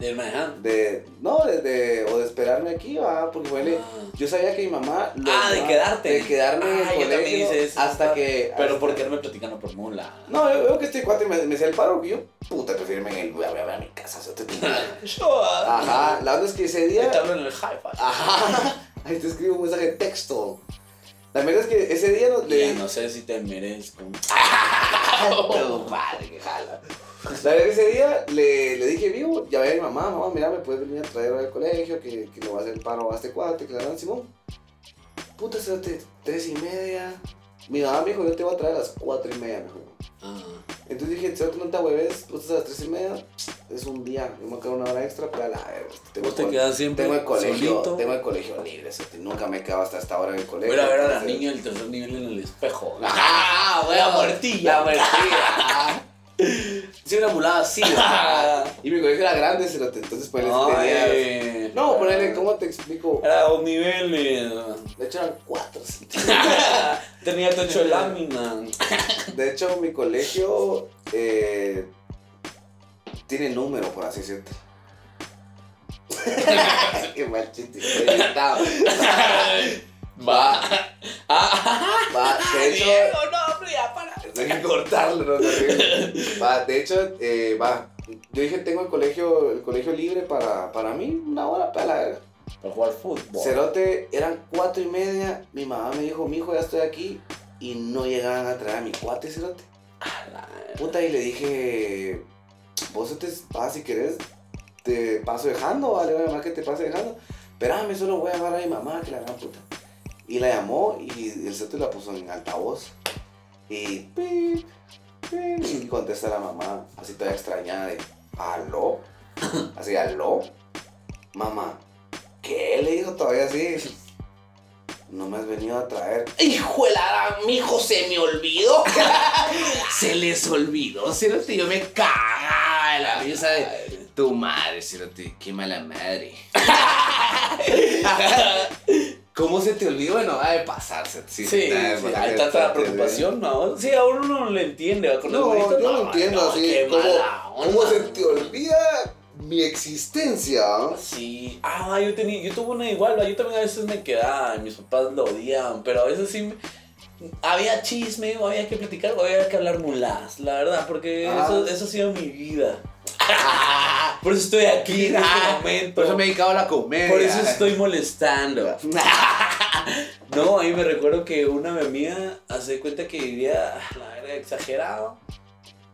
Del manejando. de no, de, de- o de esperarme aquí, va, porque bueno, Ah. yo sabía que mi mamá... lo- Ah, de quedarte. De quedarme en el Ah, colegio eso. hasta que... Pero hasta- por quedarme platicando por mula. No, yo veo que este cuate me, me hacía el paro, yo, puta, prefiero irme en el... Voy a, voy a, mi casa, o sea, te- Ajá, la verdad es que ese día... Te hablo en el hi-fi. Ajá, ahí te escribo un mensaje de texto. La verdad es que ese día nos, le, Ya no sé si te merezco. Pero padre, que jala. La verdad que ese día le, le dije, vivo, ya ve a mi mamá, mamá, mira, me puedes venir a traer al colegio, que, que lo va a hacer paro a este cuate, que le dan Simón. Puta, espérate, tres y media. Mi mamá me dijo, yo te voy a traer a las cuatro y media, me dijo. Ah. Entonces dije, si no te hueves, estás a las tres y media, es un día, yo me voy a quedar una hora extra, pero a la verga, tengo, Vos te quedas siempre tengo el colegio, solito. tengo el colegio libre, o sea, nunca me quedo hasta esta hora en el colegio. Voy a a ver a la niña del tercer nivel en el espejo. Ah, La muertilla. La muertilla. Sí, una mulada así. y mi colegio era grande, cerote, entonces pues tenías... Ay. No, ponele, ¿cómo te explico? Era dos niveles. De hecho eran cuatro. Tenía techo de lámina. De hecho, mi colegio eh, tiene número, por así decirlo. Qué mal chiste. Va, Va. va, de hecho... No. Hay que cortarlo, no, no, no. Va, de hecho, eh, va. Yo dije, tengo el colegio, el colegio libre para, para mí, una hora para la verga. Para jugar fútbol. Cerote, eran cuatro y media. Mi mamá me dijo, mi hijo, ya estoy aquí. Y no llegaban a traer a mi cuate, Cerote. Puta, y le dije, vos te vas si querés, te paso dejando, vale, voy a llamar que te pase dejando. Espérame, solo voy a llamar a mi mamá, que la gran puta. Y la llamó y el Cerote la puso en altavoz. Y, pip, pip, y contesta la mamá, así toda extrañada de, ¿aló? Así, ¿aló? Mamá, ¿qué? Le dijo todavía así. No me has venido a traer. ¡Hijo de la gran, mi hijo se me olvidó! Se le les olvidó, cerote. Yo me cagaba de la risa de tu madre, cerote. Qué mala madre. ¿Cómo se te olvidó? Bueno, va de pasarse. Sí, sí, hay tanta preocupación, ¿no? Sí, a uno no le entiende. ¿va? Con No, yo no entiendo no, así. ¿Cómo, mala onda. ¿Cómo se te olvida mi existencia? ah? Sí, ah, yo tenía, yo tuve una igual, ¿va? yo también a veces me quedaba, mis papás lo odiaban, pero a veces sí me- había chisme, o había que platicar, o había que hablar mulas, la verdad, porque Ah. eso, eso ha sido mi vida. Por eso estoy aquí en este momento. Por eso me he dedicado a la comedia. Por eso estoy molestando. No, ahí me recuerdo que una amiga hace cuenta que vivía, la verdad, exagerado.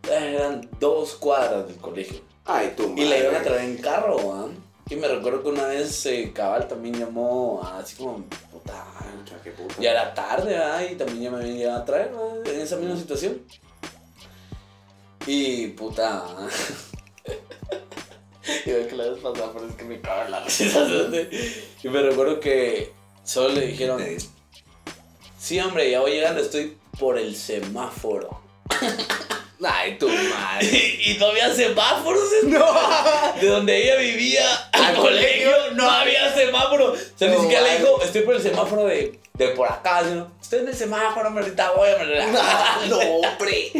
Eran dos cuadras del colegio. Ay, madre. Y la iban a traer en carro, ¿ah? Y me recuerdo que una vez eh, Cabal también llamó así como, puta, qué puta. ya era tarde, ¿ah? Y también ya me llegado a traer, ¿ah? En esa misma situación. Y puta. y ve que la vez pasada, pero es que me cago en la risa. Y me recuerdo que solo le dijeron, sí, hombre, ya voy llegando, estoy por el semáforo. Ay, tu madre. Y, y no había semáforos. No. De donde ella vivía al colegio no había semáforo. O sea, ni siquiera le dijo, estoy por el semáforo de, de por acá. Estoy en el semáforo, hombre, ahorita voy, hombre. no, hombre.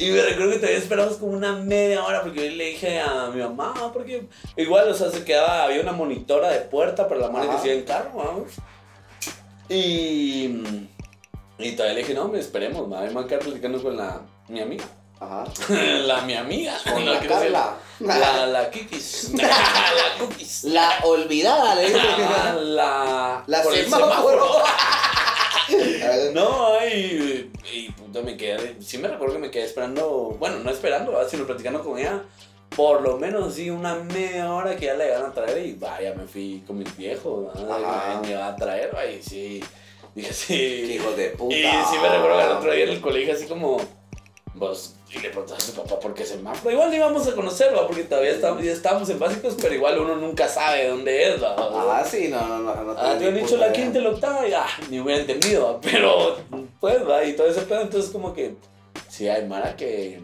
Y me recuerdo que todavía esperamos como una media hora porque yo le dije a mi mamá, porque igual, o sea, se quedaba, había una monitora de puerta, pero la Ajá. hacía en carro, vamos. Y, y todavía le dije, no, hombre, esperemos, me voy a quedar platicando con la, mi amiga. Ajá. la mi amiga. Con No la Carla. La, la Kikis. la Cookies. La olvidada, le Ah, la. La por el semáforo. No, y, y puta, me quedé. Sí, me recuerdo que me quedé esperando. Bueno, no esperando, ¿verdad? sino platicando con ella. Por lo menos, sí, una media hora que ya la iban a traer. Y vaya, me fui con mis viejos. Me iban a traer, y sí. Dije, sí. hijo de puta. Y sí me recuerdo que el otro día en el colegio, así como. Vos, y le preguntaste a tu papá por qué semáforo. Igual ni íbamos a conocerlo, porque todavía estábamos, ya estábamos en básicos, pero igual uno nunca sabe dónde es. ¿va? Ah, sí, no, no, no. no Ah, te han dicho la quinta y la octava y ah, ni hubiera entendido, ¿va? pero pues va, y todo ese pedo, entonces como que sí hay Mara que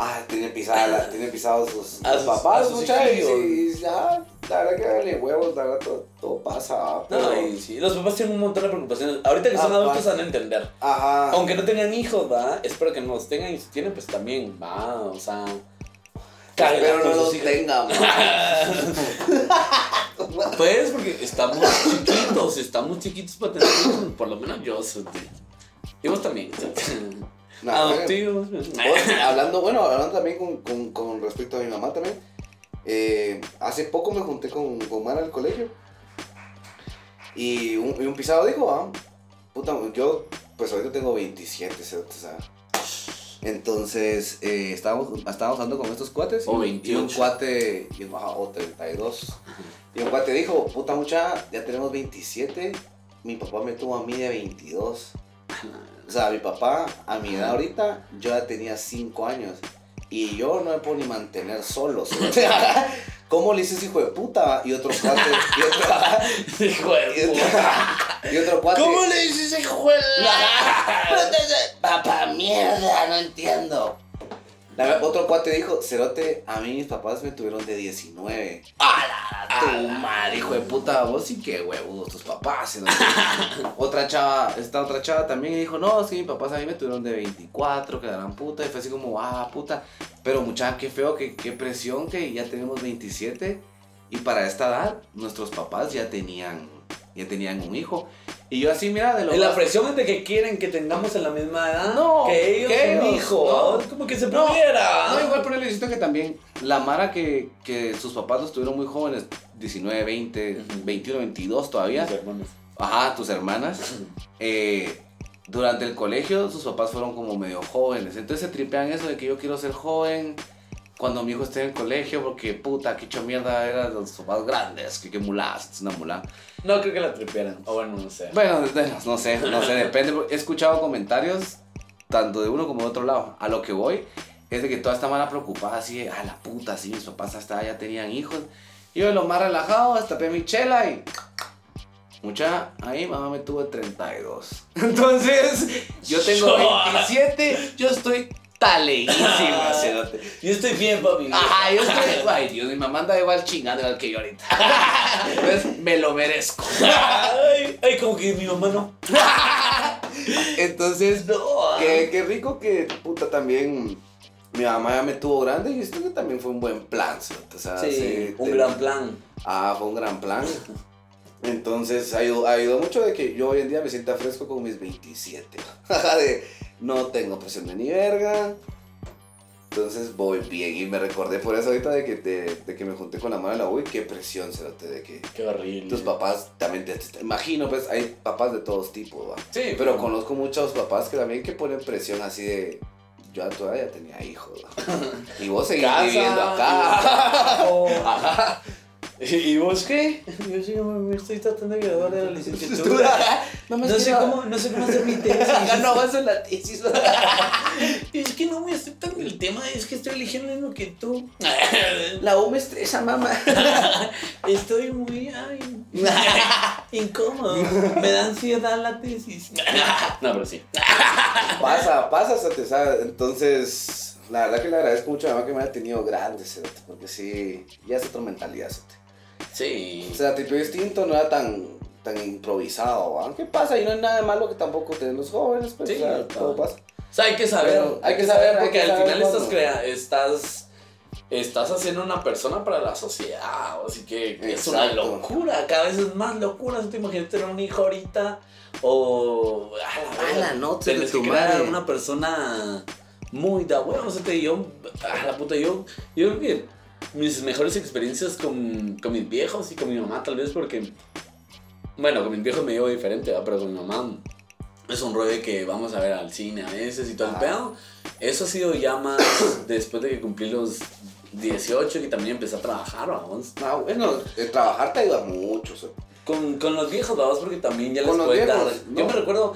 Ah, tiene pisada, la- tiene pisados sus, A sus papás, muchachos. hijillos. Y ya, la verdad que dale huevos, la verdad todo, todo pasa. no, pero- y sí, los papás tienen un montón de preocupaciones. Ahorita que son Ah, adultos va. van a entender. Ajá. Aunque no tengan hijos, va, espero que no los tengan y si tienen pues también, va, o sea, Pero no los tengan. Pues porque estamos chiquitos, estamos chiquitos para tener hijos, por lo menos yo, y vos también. No, Adoptivos. Vos, hablando, bueno, hablando también con, con, con respecto a mi mamá también. eh, hace poco me junté con, con Mara al colegio. Y un, y un pisado dijo, ah, puta, yo pues ahorita tengo 27, o sea. Entonces, eh, estábamos, estábamos hablando con estos cuates. O y- Y un 28. cuate, y, ajá, o 32. Y un cuate dijo, puta mucha, ya tenemos 27. Mi papá me tuvo a mí de 22. O sea, mi papá, a mi edad ahorita, yo ya tenía 5 años. Y yo no me puedo ni mantener solo. ¿sí? ¿Cómo le dices hijo de puta? Y otro cuate. Y otro, Hijo de y otro, puta. y otro cuate. ¿Cómo le dices hijo de la- Papá, mierda, no entiendo. La- otro cuate dijo, Cerote, a mí mis papás me tuvieron de 19. Tu madre, hijo de puta, vos sí que huevudos tus papás. ¿no? otra chava, esta otra chava también dijo, no, que mis papás a mí me tuvieron de 24, que la gran puta. Y fue así como, ah, puta. Pero mucha, qué feo, qué, qué presión que ya tenemos 27. Y para esta edad, nuestros papás ya tenían, ya tenían un hijo. Y yo así, mira, de lo la más- presión es de que quieren que tengamos en la misma edad No, que ellos que un hijo. no. Es como que se pudiera. No, igual por el necesito que también la Mara que, que sus papás los tuvieron muy jóvenes, 19, 20, Ujú. 21, 22 todavía. Mis hermanos. Ajá, tus hermanas. eh, durante el colegio sus papás fueron como medio jóvenes. Entonces se tripean eso de que yo quiero ser joven cuando mi hijo esté en el colegio porque puta, que hecho mierda eran los papás grandes, que qué muladas, es una mulada. No creo que la tripearan. O bueno, no sé. Bueno, de- no sé, no sé, depende. He escuchado comentarios tanto de uno como de otro lado. A lo que voy es de que toda esta mala preocupada así, de, a la puta, sí, mis papás hasta ya tenían hijos. Yo de lo más relajado, destapé mi chela y Mucha, ahí mamá me tuvo 32. Entonces, yo tengo 27, yo estoy taleísima, cerote. Yo estoy bien, papi. Ajá, yo estoy. Ay, Dios, mi mamá anda igual chingando igual que yo ahorita. Entonces, me lo merezco. Ay, ay, como que mi mamá no. Entonces, qué, qué rico que puta también. Mi mamá ya me tuvo grande y esto que también fue un buen plan, cerote. O sea, Sí, sí, un te- gran plan. Ah, fue un gran plan. Entonces, ayudó, ayudó mucho de que yo hoy en día me sienta fresco con mis 27. de, no tengo presión de ni verga. Entonces voy bien y me recordé por eso ahorita de que, de, de que me junté con la mano de la U y qué presión se de que Qué horrible. tus papás también te, te- imagino pues hay papás de todos tipos, ¿va? Sí, Pero conozco muchos papás que también que ponen presión así de yo a tu edad ya tenía hijos. ¿va? Y vos seguís Casa, viviendo acá. Ajá. ¿Y vos qué? Yo sí, me estoy tratando de graduar de la licenciatura. no No sé cómo, no sé cómo hacer mi tesis. no vas en la tesis. Es que no me aceptan el tema, es que estoy eligiendo lo mismo que tú. La U me estresa, mamá. Estoy muy ay, incómodo. Me da ansiedad la tesis. No, pero sí. Pasa, pasa, se te sabe. Entonces, la verdad que le agradezco mucho a mi mamá que me haya tenido grande, porque sí, ya es otra mentalidad, cerote. Sí. O sea, tipo distinto, no era tan, tan improvisado, ¿va? ¿Qué pasa? Y no hay nada de malo que tampoco tienen los jóvenes, pues, Sí, o sea, claro. todo pasa. O sea, hay que saber. Pero hay que saber, porque que al saber final estás, crea estás, estás haciendo una persona para la sociedad. Así que es una locura. Cada vez es más locura. ¿No te imaginas tener un hijo ahorita? O. A la, noche de tu madre. una persona muy da huevo. O sea, te yo. A la puta, yo. Yo creo que mis mejores experiencias con, con mis viejos y con mi mamá, tal vez porque. Bueno, con mis viejos me llevo diferente, ¿verdad? pero con mi mamá es un rollo de que vamos a ver al cine a veces y todo el Ah. pedo. Eso ha sido ya más después de que cumplí los 18 y también empecé a trabajar, vamos. Ah, bueno, el trabajar te ayuda mucho, cerote. Con, con los viejos, vamos, porque también ya les Con los puede dar. viejos, Yo no. me recuerdo.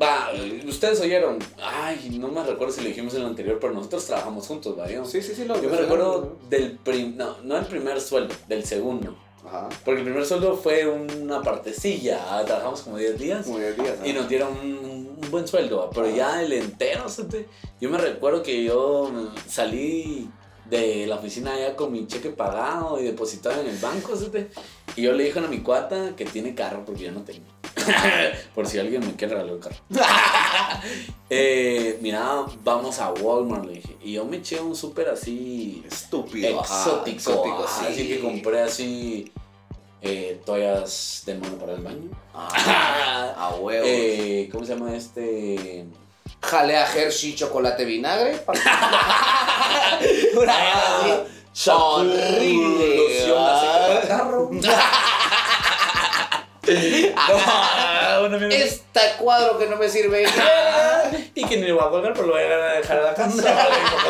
Va, ustedes oyeron. Ay, no me recuerdo si lo dijimos en el anterior, pero nosotros trabajamos juntos, ¿va? Yo, Sí, sí, sí, lo yo me recuerdo del prim, no, no el primer sueldo, del segundo. Ajá. Porque el primer sueldo fue una partecilla, ah, trabajamos como 10 días. Muy bien, días. Y nos dieron un, un buen sueldo, ¿va? pero ya el entero, yo me recuerdo que yo salí de la oficina allá con mi cheque pagado y depositado en el banco, y yo le dije a mi cuata que tiene carro porque yo no tengo. Por si alguien me quiere regalar un carro. eh, mira, vamos a Walmart, le dije. Y yo me eché un súper así Estúpido. exótico. exótico, sí. Así que compré así eh, toallas de mano para el baño. Ah, a huevo. Eh, ¿Cómo se llama este? Jalea Hershey chocolate vinagre. Ah, shampoo, horrible. Ah. No. Este cuadro que no me sirve. Y que ni lo voy a colgar, pero lo voy a dejar a la casa.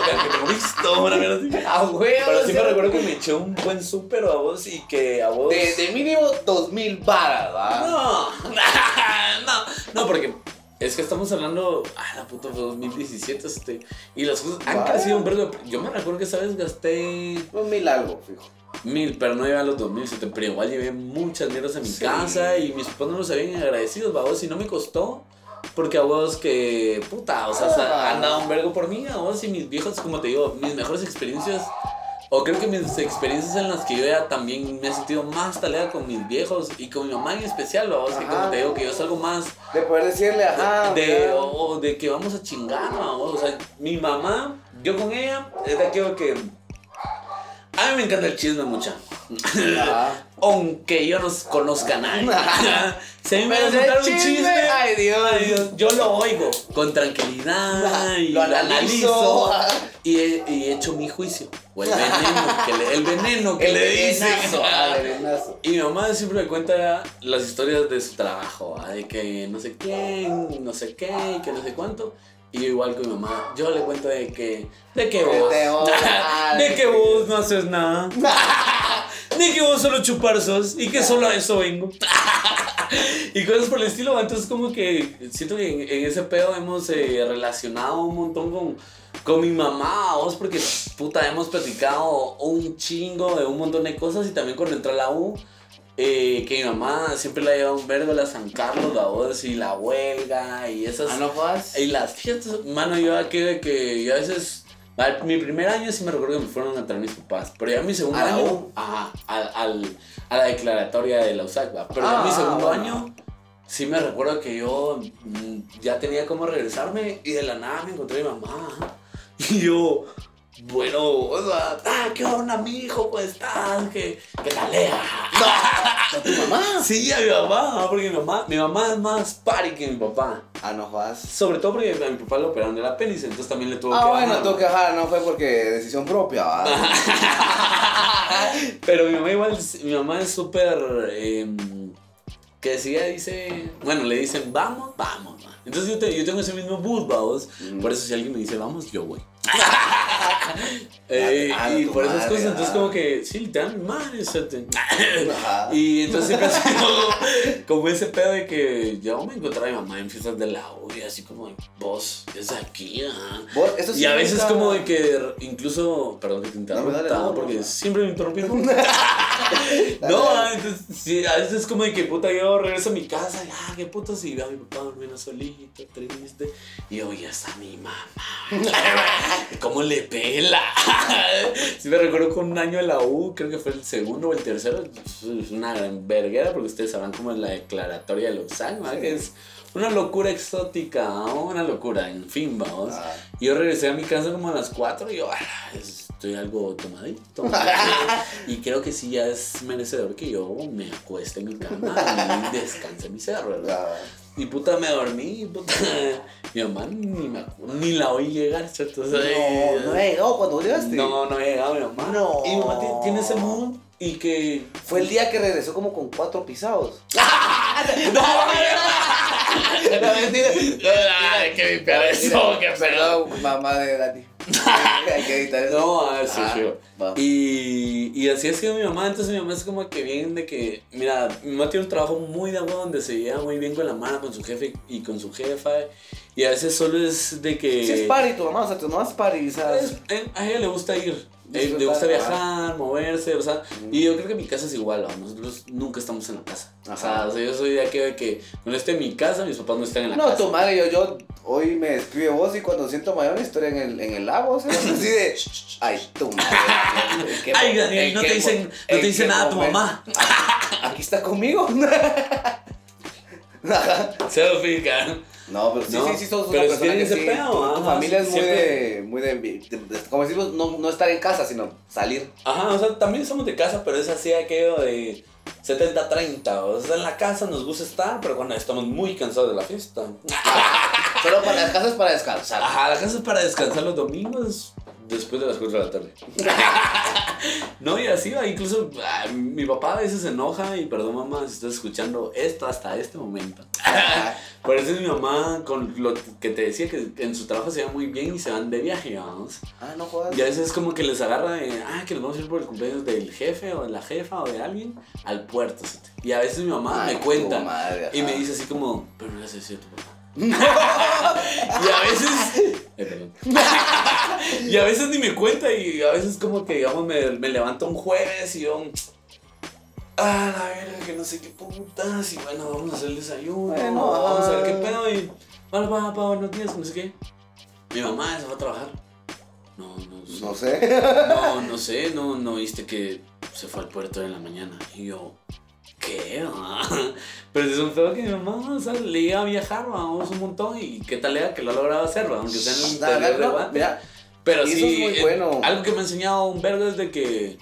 Que tengo visto, una mierda así. A huevo. Pero sí me recuerdo que me eché un buen súper a vos y que a vos. De, de mínimo dos mil varas, ¿va? No, no, no, porque es que estamos hablando, ah, la puta, fue 2017, este, y las cosas han crecido un vergo. Yo me recuerdo que esa vez gasté Dos mil algo, fijo. Mil, pero no llevé a los 2007, pero igual llevé muchas mierdas a mi Sí. casa y mis papás no los habían agradecidos, vos, y no me costó. Porque a vos que, puta, o sea, Ah. han dado un vergo por mí, a vos y mis viejos, como te digo, mis mejores experiencias, o creo que mis experiencias en las que yo ya también me he sentido más talera con mis viejos y con mi mamá en especial, a vos, que como te digo, que yo salgo más De poder decirle, ajá. de, mira. o de que vamos a chingar, ¿no? o sea, mi mamá, yo con ella, es de aquello que... A mí me encanta el chisme mucha. Ajá. Aunque yo no conozca a nadie. si a mí me van a contar un chisme, ay, Dios. ay, Dios, yo lo oigo con tranquilidad y Lo analizo. analizo y he, y he hecho mi juicio. O el veneno que le, el veneno que El le dicen. ah. Y mi mamá siempre me cuenta las historias de su trabajo, ¿va? de que no sé quién, no sé qué, que no sé cuánto. Y yo igual con mi mamá, yo le cuento de que, de que vos, De que vos no haces nada, de que vos solo chupar sos y que solo a eso vengo. y cosas por el estilo, entonces como que siento que en, en ese pedo hemos eh, relacionado un montón con, con mi mamá, vos, porque puta, hemos platicado un chingo de un montón de cosas y también cuando entré a la U eh, que mi mamá siempre la lleva un vergo a la San Carlos, la voz y la huelga y esas. Ah, no jodas. Y las fiestas, mano, yo aquí de que yo a veces. al- Mi primer año sí me recuerdo que me fueron a traer mis papás. Pero ya mi segundo ¿A la año. U? Ajá, al, al- a la declaratoria de la USAC, ¿va? Pero ya mi Ah, segundo bueno. año. Sí me recuerdo que yo mm, ya tenía como regresarme y de la nada me encontré a mi mamá. Y yo, bueno, o sea, ah, ¿qué onda, mi hijo? ¿Cómo estás? ¿Qué, qué tal? ¿A tu mamá? Sí, a mi mamá, porque mi mamá, mi mamá es más party que mi papá. Ah, no jodas. Sobre todo porque a mi papá le operaron de la apéndice, entonces también le tuvo Ah, que bueno, bajar. tuvo que bajar, no fue porque decisión propia. Pero mi mamá igual, mi mamá es súper... em, que si ella dice, bueno, le dicen, vamos, vamos. ma". Entonces yo, te- yo tengo ese mismo bus, vamos. Mm. Por eso si alguien me dice, vamos, yo voy. Eh, y por esas madre, cosas, entonces ah. como que, sí, te- Ajá. Y entonces siempre como ese pedo de que yo me encontraba a mi mamá en fiestas de la U y así como, vos, es aquí, ah. Vos, eso sí Y a veces nunca- como de que incluso, perdón que te interrumpa, no, porque siempre me interrumpí. no, ah, entonces, sí, a veces como de que puta yo regreso a mi casa y ah, qué puto si veo a mi papá durmiendo solito, triste. Y yo, ya está mi mamá. ¿Cómo le pela? sí me recuerdo con un año en la U, creo que fue el segundo o el tercero, es una gran verguera porque ustedes sabrán como en la declaratoria de Lausanne. Sí. que es una locura exótica, ¿no? una locura, en fin, vamos. Ah. Y yo regresé a mi casa como a las 4 y yo, ah, estoy algo tomadito. y creo que sí ya es merecedor que yo me acueste en mi cama y descanse mi cerro, ¿verdad? Ah, Y puta, me dormí, puta, mi mamá ni, me ni la oí llegar, ¿cierto? O sea, eh, No, no he llegado cuando llegaste. no, no he llegado mi mamá. No. Y mi mamá ti- tiene ese mood y que... Fue el día que regresó como con cuatro pisados. ¡No! No, mentira. Ay, que limpiar eso, que perdón. Perdón, mamá de Dani. Hay que editar eso. No, ah, sí, Ah, fío. va. Y, y así es que mi mamá, entonces mi mamá es como que bien de que, mira, mi mamá tiene un trabajo muy de agua donde se lleva muy bien con la mano, con su jefe y con su jefa. Y a veces solo es de que... Sí es party tu mamá, o sea, tu mamá es party, ¿sabes? Es- eh, a ella le gusta ir, eh, le gusta viajar, moverse, o sea, y yo creo que mi casa es igual, ¿no? nosotros nunca estamos en la casa. O sea, o sea, yo soy de aquello de que no esté en mi casa, mis papás no están en la No, casa. tu madre, yo, yo hoy me escribe vos y cuando siento mayor estoy en el, en el lago, o sea, así de, ay, tu madre. ¿en qué Ay, Daniel, no te dicen, no te dice qué nada tu momento? mamá. Aquí está conmigo. Selfie, cara. No, pero sí, No, sí, sí, sos pero una persona que ese sí, pedo, tu, tu ajá, familia es muy siempre- de, muy de, de- de- como decimos, no, no estar en casa, sino salir. Ajá, o sea, también somos de casa, pero es así aquello de 70-30. O sea, en la casa nos gusta estar, pero cuando estamos muy cansados de la fiesta. Solo para las casas para descansar. Ajá, la casa es para descansar los domingos después de las 4 de la tarde. no, y así va, incluso ah, mi papá a veces se enoja y perdón mamá si estás escuchando esto hasta este momento. Por eso es mi mamá con lo que te decía que en su trabajo se va muy bien y se van de viaje, vamos. Ah, no jodas. Y a veces como que les agarra de, ah, que nos vamos a ir por el cumpleaños del jefe o de la jefa o de alguien al puerto. ¿sí? Y a veces mi mamá Ay, me cuenta madre, y me dice así como, pero no así a tu papá. y a veces, eh, perdón. y a veces ni me cuenta y a veces como que, digamos, me, me levanto un jueves y yo, ah, la verga, que no sé qué putas, y bueno, vamos a hacer el desayuno, Bueno, vamos a ver qué pedo, y, hola papá, buenos días, no sé qué. Mi mamá se va a trabajar. No, no, sé. No sé. No, no sé, no, no viste que se fue al puerto en la mañana. Y yo, ¿qué? Pero es un pedo que mi mamá, o sea, le iba a viajar, vamos, un montón. Y qué tal era que lo ha logrado hacer, ¿va? aunque sea en el No, Pero y eso sí, es muy eh, bueno. algo que me ha enseñado un vergo es de que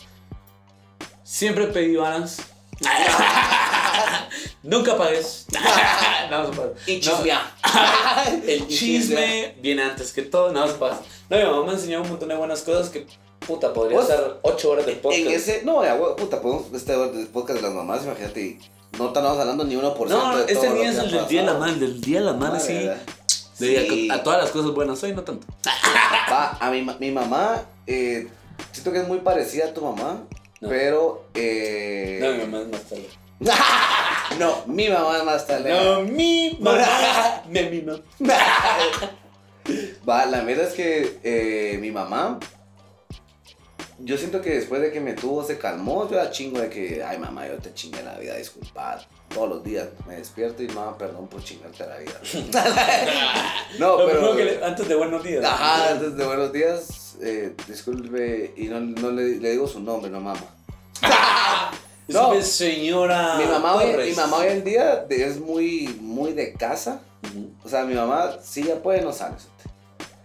siempre pedí varas. Nunca pagues. no, no y No. chismea. El chisme viene antes que todo, más pasa. No, mi mamá me ha enseñado un montón de buenas cosas que, puta, podría estar 8 horas de podcast. En ese, no, ya, puta, podemos, este podcast de las mamás, imagínate, no estamos hablando ni uno por ciento No, de este todo lo día es el del Día de la. Madre, del Día de la Madre, sí. ¿verdad? Sí. a, a todas las cosas buenas hoy, no tanto. Va, a mi, mi mamá, eh, siento que es muy parecida a tu mamá, No. pero, eh... No, mi mamá es más tarde. no, mi mamá es más tarde. No, mi mamá me mimó. Va, la verdad es que eh, mi mamá yo siento que después de que me tuvo se calmó, yo era chingo de que, ay mamá, yo te chingué la vida, disculpa. Todos los días me despierto y mamá, perdón por chingarte la vida. no, Lo pero... que le- antes de buenos días. Ajá, antes de buenos días, eh, disculpe, y no, no le, le digo su nombre, no mamá. No. señora. mi, mamá hoy, mi mamá hoy en día es muy, muy de casa. O sea, mi mamá, si ella puede, no sale.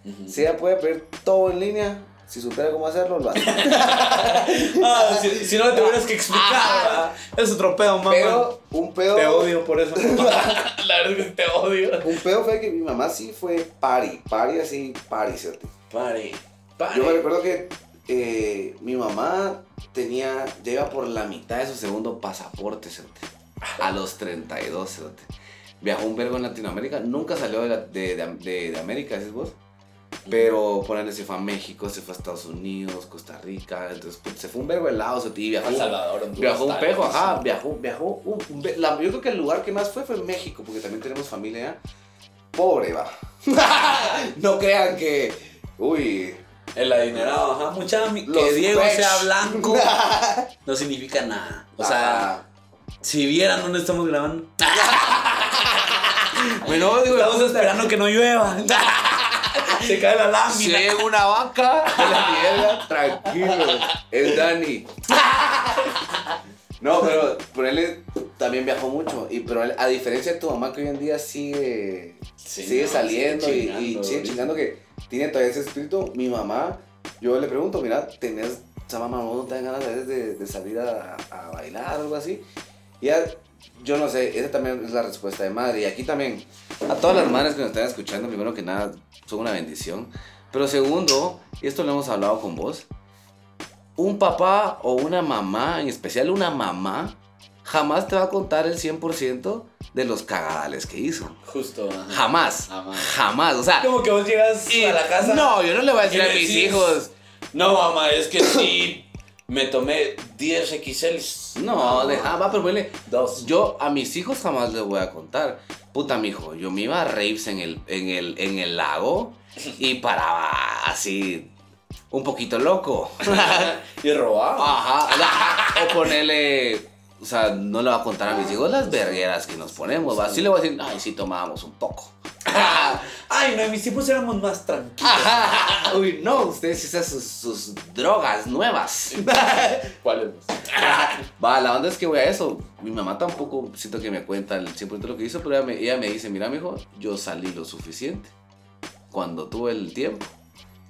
ujú. Si ella puede pedir todo en línea, si supiera cómo hacerlo, lo hace. Ah, si, si no le tuvieras que explicar. ¿verdad? Es otro pedo, mamá. Pero un pedo. Te odio por eso. La verdad es que te odio. Un pedo fue que mi mamá sí fue party, party así, party, ¿cierto? Pare. Pare. Yo me recuerdo que eh, mi mamá tenía, ya iba por la mitad de su segundo pasaporte, ¿cierto? A los 32, ¿cierto? Viajó un vergo en Latinoamérica, nunca salió de, la- de, de- de- de América, ¿sí vos? Pero ejemplo se fue a México, se fue a Estados Unidos, Costa Rica, entonces pues, se fue un vergo de lados, ¿cierto? y viajó, El Salvador, Honduras, viajó un pejo, ajá, viajó, viajó, un- un ve- la- yo creo que el lugar que más fue fue México, porque también tenemos familia. Pobre, va. no crean que, uy, El adinerado, ajá. Mucha Los que Diego pech. sea blanco no significa nada. O sea, si vieran dónde estamos grabando. Bueno, digo, Estamos esperando que no llueva. Se cae la lámina. hay una vaca de la mierda, tranquilo. Es Dani. No, pero, pero él también viajó mucho. Y, pero él, a diferencia de tu mamá que hoy en día sigue, Sí, sigue no, saliendo sigue y- y, chingando, sigue chingando que tiene todavía ese espíritu, mi mamá, yo le pregunto, mira, tenés, o sea, mamá, ¿vos no te dan ganas a veces de, de salir a, a bailar o algo así? Y ya, yo no sé, esa también es la respuesta de madre. Y aquí también, a todas las madres que nos están escuchando, primero que nada, son una bendición. Pero segundo, y esto lo hemos hablado con vos, un papá o una mamá, en especial una mamá, jamás te va a contar el 100% de los cagadales que hizo. Justo. ajá. Jamás. Jamás. Jamás. O sea, Como que vos llegas y- a la casa. No, yo no le voy a decir a mis decís, hijos. No, mamá, es que sí. Me tomé 10 XL. No, deja, va, pero ponle, Dos. Yo a mis hijos jamás les voy a contar. Puta, mijo, yo me iba a raves en el, en el, en el lago y paraba así un poquito loco. y robaba. Ajá. O ponerle, o sea, no le voy a contar a mis hijos las vergueras que nos ponemos. ¿va? Así le voy a decir, ay, sí tomábamos un poco. Ay, no, en mis tiempos éramos más tranquilos. Ajá. Uy, no, ustedes hacen sus, sus drogas nuevas. ¿Cuáles? Va, la onda es que voy a eso. Mi mamá tampoco siento que me cuenta el 100% de lo que hizo, pero ella me, ella me dice, mira, mijo, yo salí lo suficiente cuando tuve el tiempo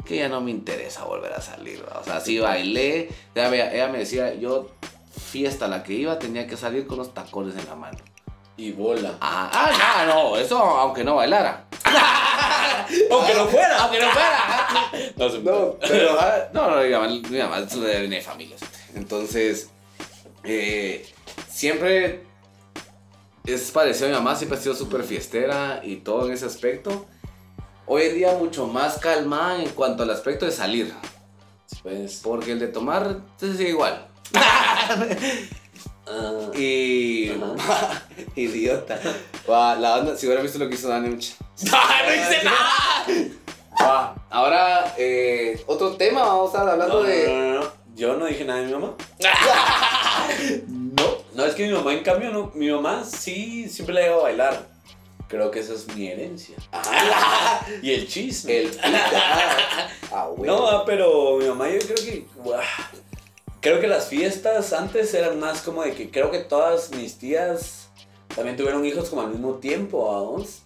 que ya no me interesa volver a salir. O sea, sí bailé. Ella me, ella me decía, yo fiesta a la que iba tenía que salir con los tacones en la mano. Y bola. Ah, ah, no, no, eso aunque no bailara. Aunque no fuera. Aunque no fuera. No, se No, pero ah, no, no, mi mamá, mi mamá es de viene de familias. Entonces, eh, siempre es parecido a mi mamá, siempre ha sido súper fiestera y todo en ese aspecto. Hoy en día mucho más calmada en cuanto al aspecto de salir, Pues. porque el de tomar se sigue igual. ah, Y... Ajá. Idiota. Va, la onda, si hubiera visto lo que hizo Dani, mucha- no hice nada. Va, ahora, eh, otro tema, vamos a estar hablando No, no, de... no, no, no. Yo no dije nada de mi mamá. no. No, es que mi mamá, en cambio, no. Mi mamá sí siempre la lleva a bailar. Creo que esa es mi herencia. Ah, Y el chisme. el... Ah, ah, bueno. No, ah, pero mi mamá yo creo que... Creo que las fiestas antes eran más como de que creo que todas mis tías también tuvieron hijos como al mismo tiempo, vamos.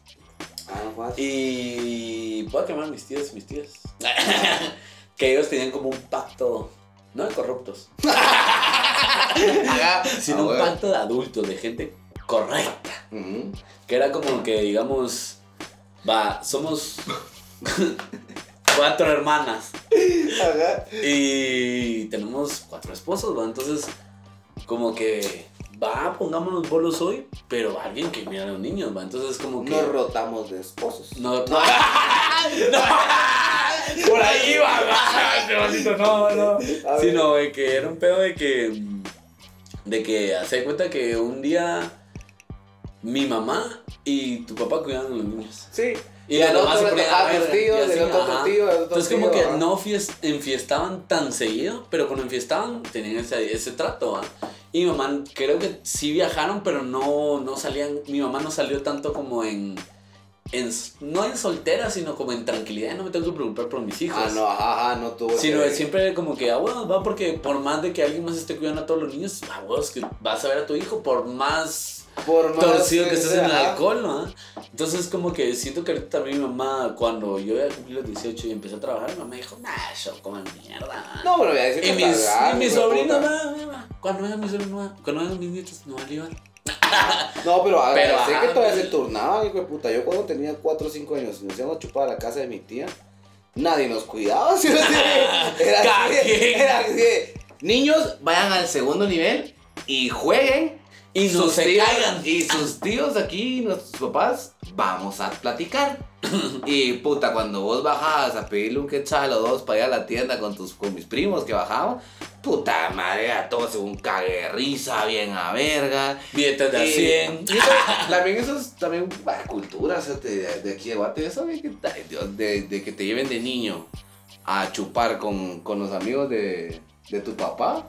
Ah. Y a quemar mis tías, mis tías. que ellos tenían como un pacto, no de corruptos, sino Ah, un bueno. pacto de adultos, de gente correcta. Que era como que, digamos, va, somos cuatro hermanas. Ajá. Y tenemos cuatro esposos, ¿va? Entonces, como que, va, pongámonos bolos hoy, pero alguien que mira a los niños, ¿va? Entonces, como que... Nos rotamos de esposos. No, no. Por ahí va. No, no. Sino de que era un pedo de que. De que hace cuenta que un día mi mamá y tu papá cuidaban a los niños. Sí. Y el otro se le tocaba a tus ver, y tíos, así, el otro a ajá. tu tío, el todo Entonces como que no fies- enfiestaban tan seguido, pero cuando enfiestaban tenían ese, ese trato, ¿va? Y mi mamá creo que sí viajaron, pero no, no salían, mi mamá no salió tanto como en, en, no en soltera, sino como en tranquilidad, no me tengo que preocupar por mis hijos. Ah, no, ajá, ajá, no tuvo. Sino ese- siempre como que, ah, bueno, va porque por más de que alguien más esté cuidando a todos los niños, ah, bueno, es que vas a ver a tu hijo por más Por más torcido que estés en el alcohol, ¿no? Entonces como que siento que ahorita también mi mamá, cuando yo ya cumplí los 18 y empecé a trabajar, mi mamá dijo, nah, yo como mierda. ¿va?". No, pero y que mis, está y mis puta. va, va, va, cuando vengan mis sobrinos, va, cuando vengan mis nietos, no a llevar. No, pero Pero, sé que todavía se turnaban, hijo de puta. Yo cuando tenía 4 o 5 años y nos íbamos a chupar a la casa de mi tía, nadie nos cuidaba. ¿sí? Era así, era era así. Niños, vayan al segundo nivel y jueguen. Y sus se tíos, caigan. Y sus tíos aquí, nuestros papás, vamos a platicar. y puta, cuando vos bajabas a pedirle un quetzal o dos para ir a la tienda con tus con mis primos que bajaban, puta madre, a todos un cague risa, bien a verga. Billetes de a Y- 100. y eso, también eso es también bah, cultura o sea, de, de aquí de Guate, eso de que, de, de que te lleven de niño a chupar con, con los amigos de, de tu papá.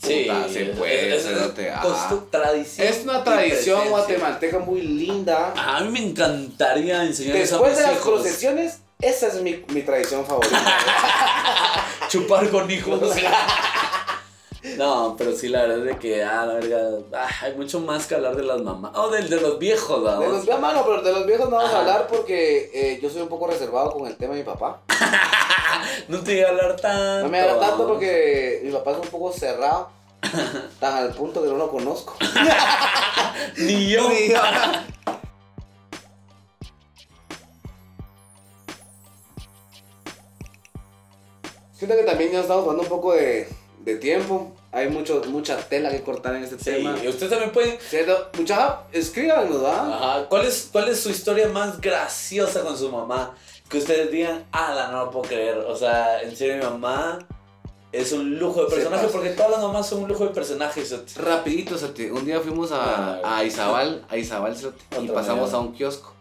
Puta, se puede, es, es- costu- tradición. Es una tradición. Guatemalteca muy linda. A mí me encantaría enseñar Después de las procesiones, esa es mi, mi tradición favorita. Chupar con hijos. No, pero sí, la verdad es de que, ah, la verga, ah, hay mucho más que hablar de las mamás. O del de los viejos, De vamos. los, ah, mano, pero de los viejos no vamos Ajá. a hablar porque eh, yo soy un poco reservado con el tema de mi papá. No te iba a hablar tanto. No me haga tanto porque mi papá es un poco cerrado. Tan al punto que no lo conozco. Ni yo. Siento que también ya estamos dando un poco de, de tiempo. Hay mucho, mucha tela que cortar en este Sí, tema. y ustedes también pueden. ¿Cierto? Mucha, escríbanos, ¿va? Ajá. ¿Cuál es, ¿Cuál es su historia más graciosa con su mamá? Que ustedes digan, ah, la no lo puedo creer. O sea, en serio, mi mamá es un lujo de personaje porque todas las mamás son un lujo de personajes. Rapidito, Sete. Un día fuimos a, a Izabal, a Izabal, Sete, y pasamos a un kiosco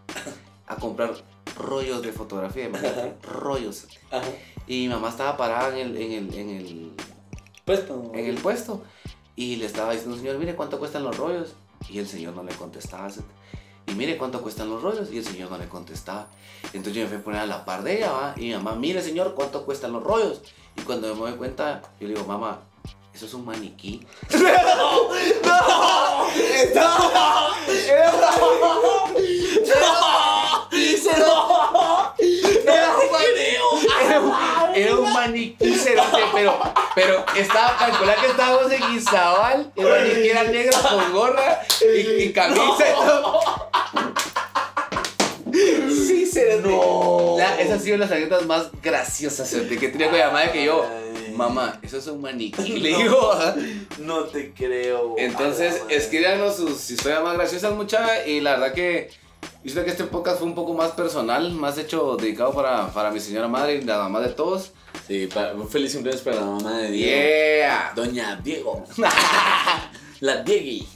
a comprar rollos de fotografía, imagínate, rollos. Sete. Y mi mamá estaba parada en el, en el, en el, No. en el puesto y le estaba diciendo, señor, mire cuánto cuestan los rollos. Y el señor no le contestaba. Y mire cuánto cuestan los rollos. Y el señor no le contestaba. Entonces yo me fui a poner a la par de ella, ¿va? Y mi mamá, mire señor, cuánto cuestan los rollos. Y cuando me doy cuenta, yo le digo, mamá, eso es un maniquí. Era un, era un maniquí cerote, pero, pero estaba, calculá que estábamos en Izabal, el maniquí era negro con gorra y, y camisa y todo. Sí, cerote. No. La- esas han sido las anécdotas más graciosas cerote, que tenía con mi mamá de que yo, mamá, eso es un maniquí, le No. digo. ajá. No te creo. Entonces, escríbanos sus historias más graciosas, mucha. Y la verdad que yo siento que este podcast fue un poco más personal, más hecho dedicado para, para mi señora madre y la mamá de todos. Sí, pa- un feliz cumpleaños para la mamá de Diego. Yeah. Doña Diego. la Diegui.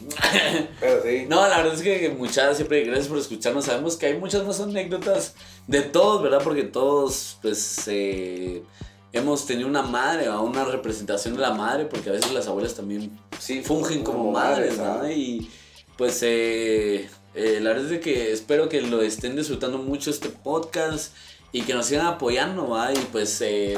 Pero sí. No, la verdad es que muchas siempre gracias por escucharnos. Sabemos que hay muchas más anécdotas de todos, ¿verdad? Porque todos, pues, eh, hemos tenido una madre o una representación de la madre, porque a veces las abuelas también Sí, fungen como, como madres, madres, ¿no? Y pues eh, eh, la verdad es de que espero que lo estén disfrutando mucho este podcast y que nos sigan apoyando, ¿va? Y pues eh,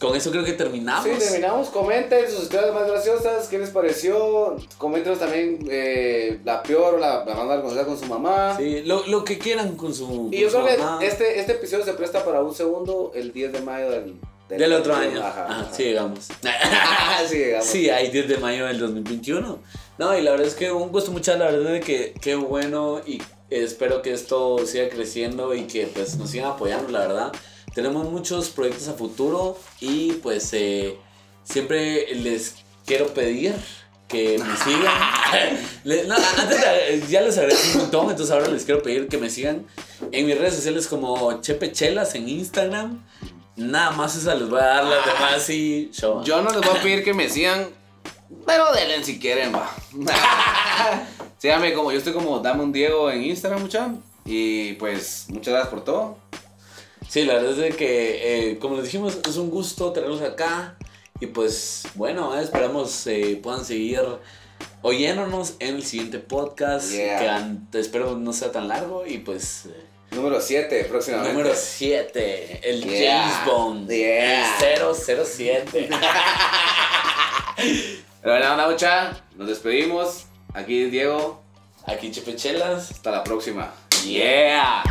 con eso creo que terminamos. Sí, terminamos. Comenten sus historias más graciosas. ¿Qué les pareció? Coméntenos también eh, la peor o la, la más vergonzosa con su mamá. Sí, lo, lo que quieran con su, Y yo creo mamá. que este, este episodio se presta para un segundo, el 10 de mayo del, Del otro año. Ajá, Ajá, ajá. sí, llegamos. sí, digamos. Sí, hay 10 de mayo del 2021. No, y la verdad es que un gusto mucho, la verdad de que qué bueno y espero que esto siga creciendo y que pues nos sigan apoyando, la verdad. Tenemos muchos proyectos a futuro y pues eh, siempre les quiero pedir que me sigan. No, antes ya les agradezco un montón, entonces ahora les quiero pedir que me sigan en mis redes sociales como Chepe Chelas en Instagram. Nada más esa les voy a dar las demás y show. Yo no les voy a pedir que me sigan, pero denle si quieren, va. Síganme como yo estoy como Dame un Diego en Instagram, mucha. Y pues, muchas gracias por todo. Sí, la verdad es que, eh, como les dijimos, es un gusto tenerlos acá. Y pues, bueno, eh, esperamos eh, puedan seguir oyéndonos en el siguiente podcast. Yeah. Que espero no sea tan largo. Y pues, Número 7, próximamente. número 7, el Yeah. James Bond. Yeah. El 007. Pero bueno, onda, mucha. Nos despedimos. Aquí Diego. Aquí Chepechelas. Hasta la próxima. Yeah.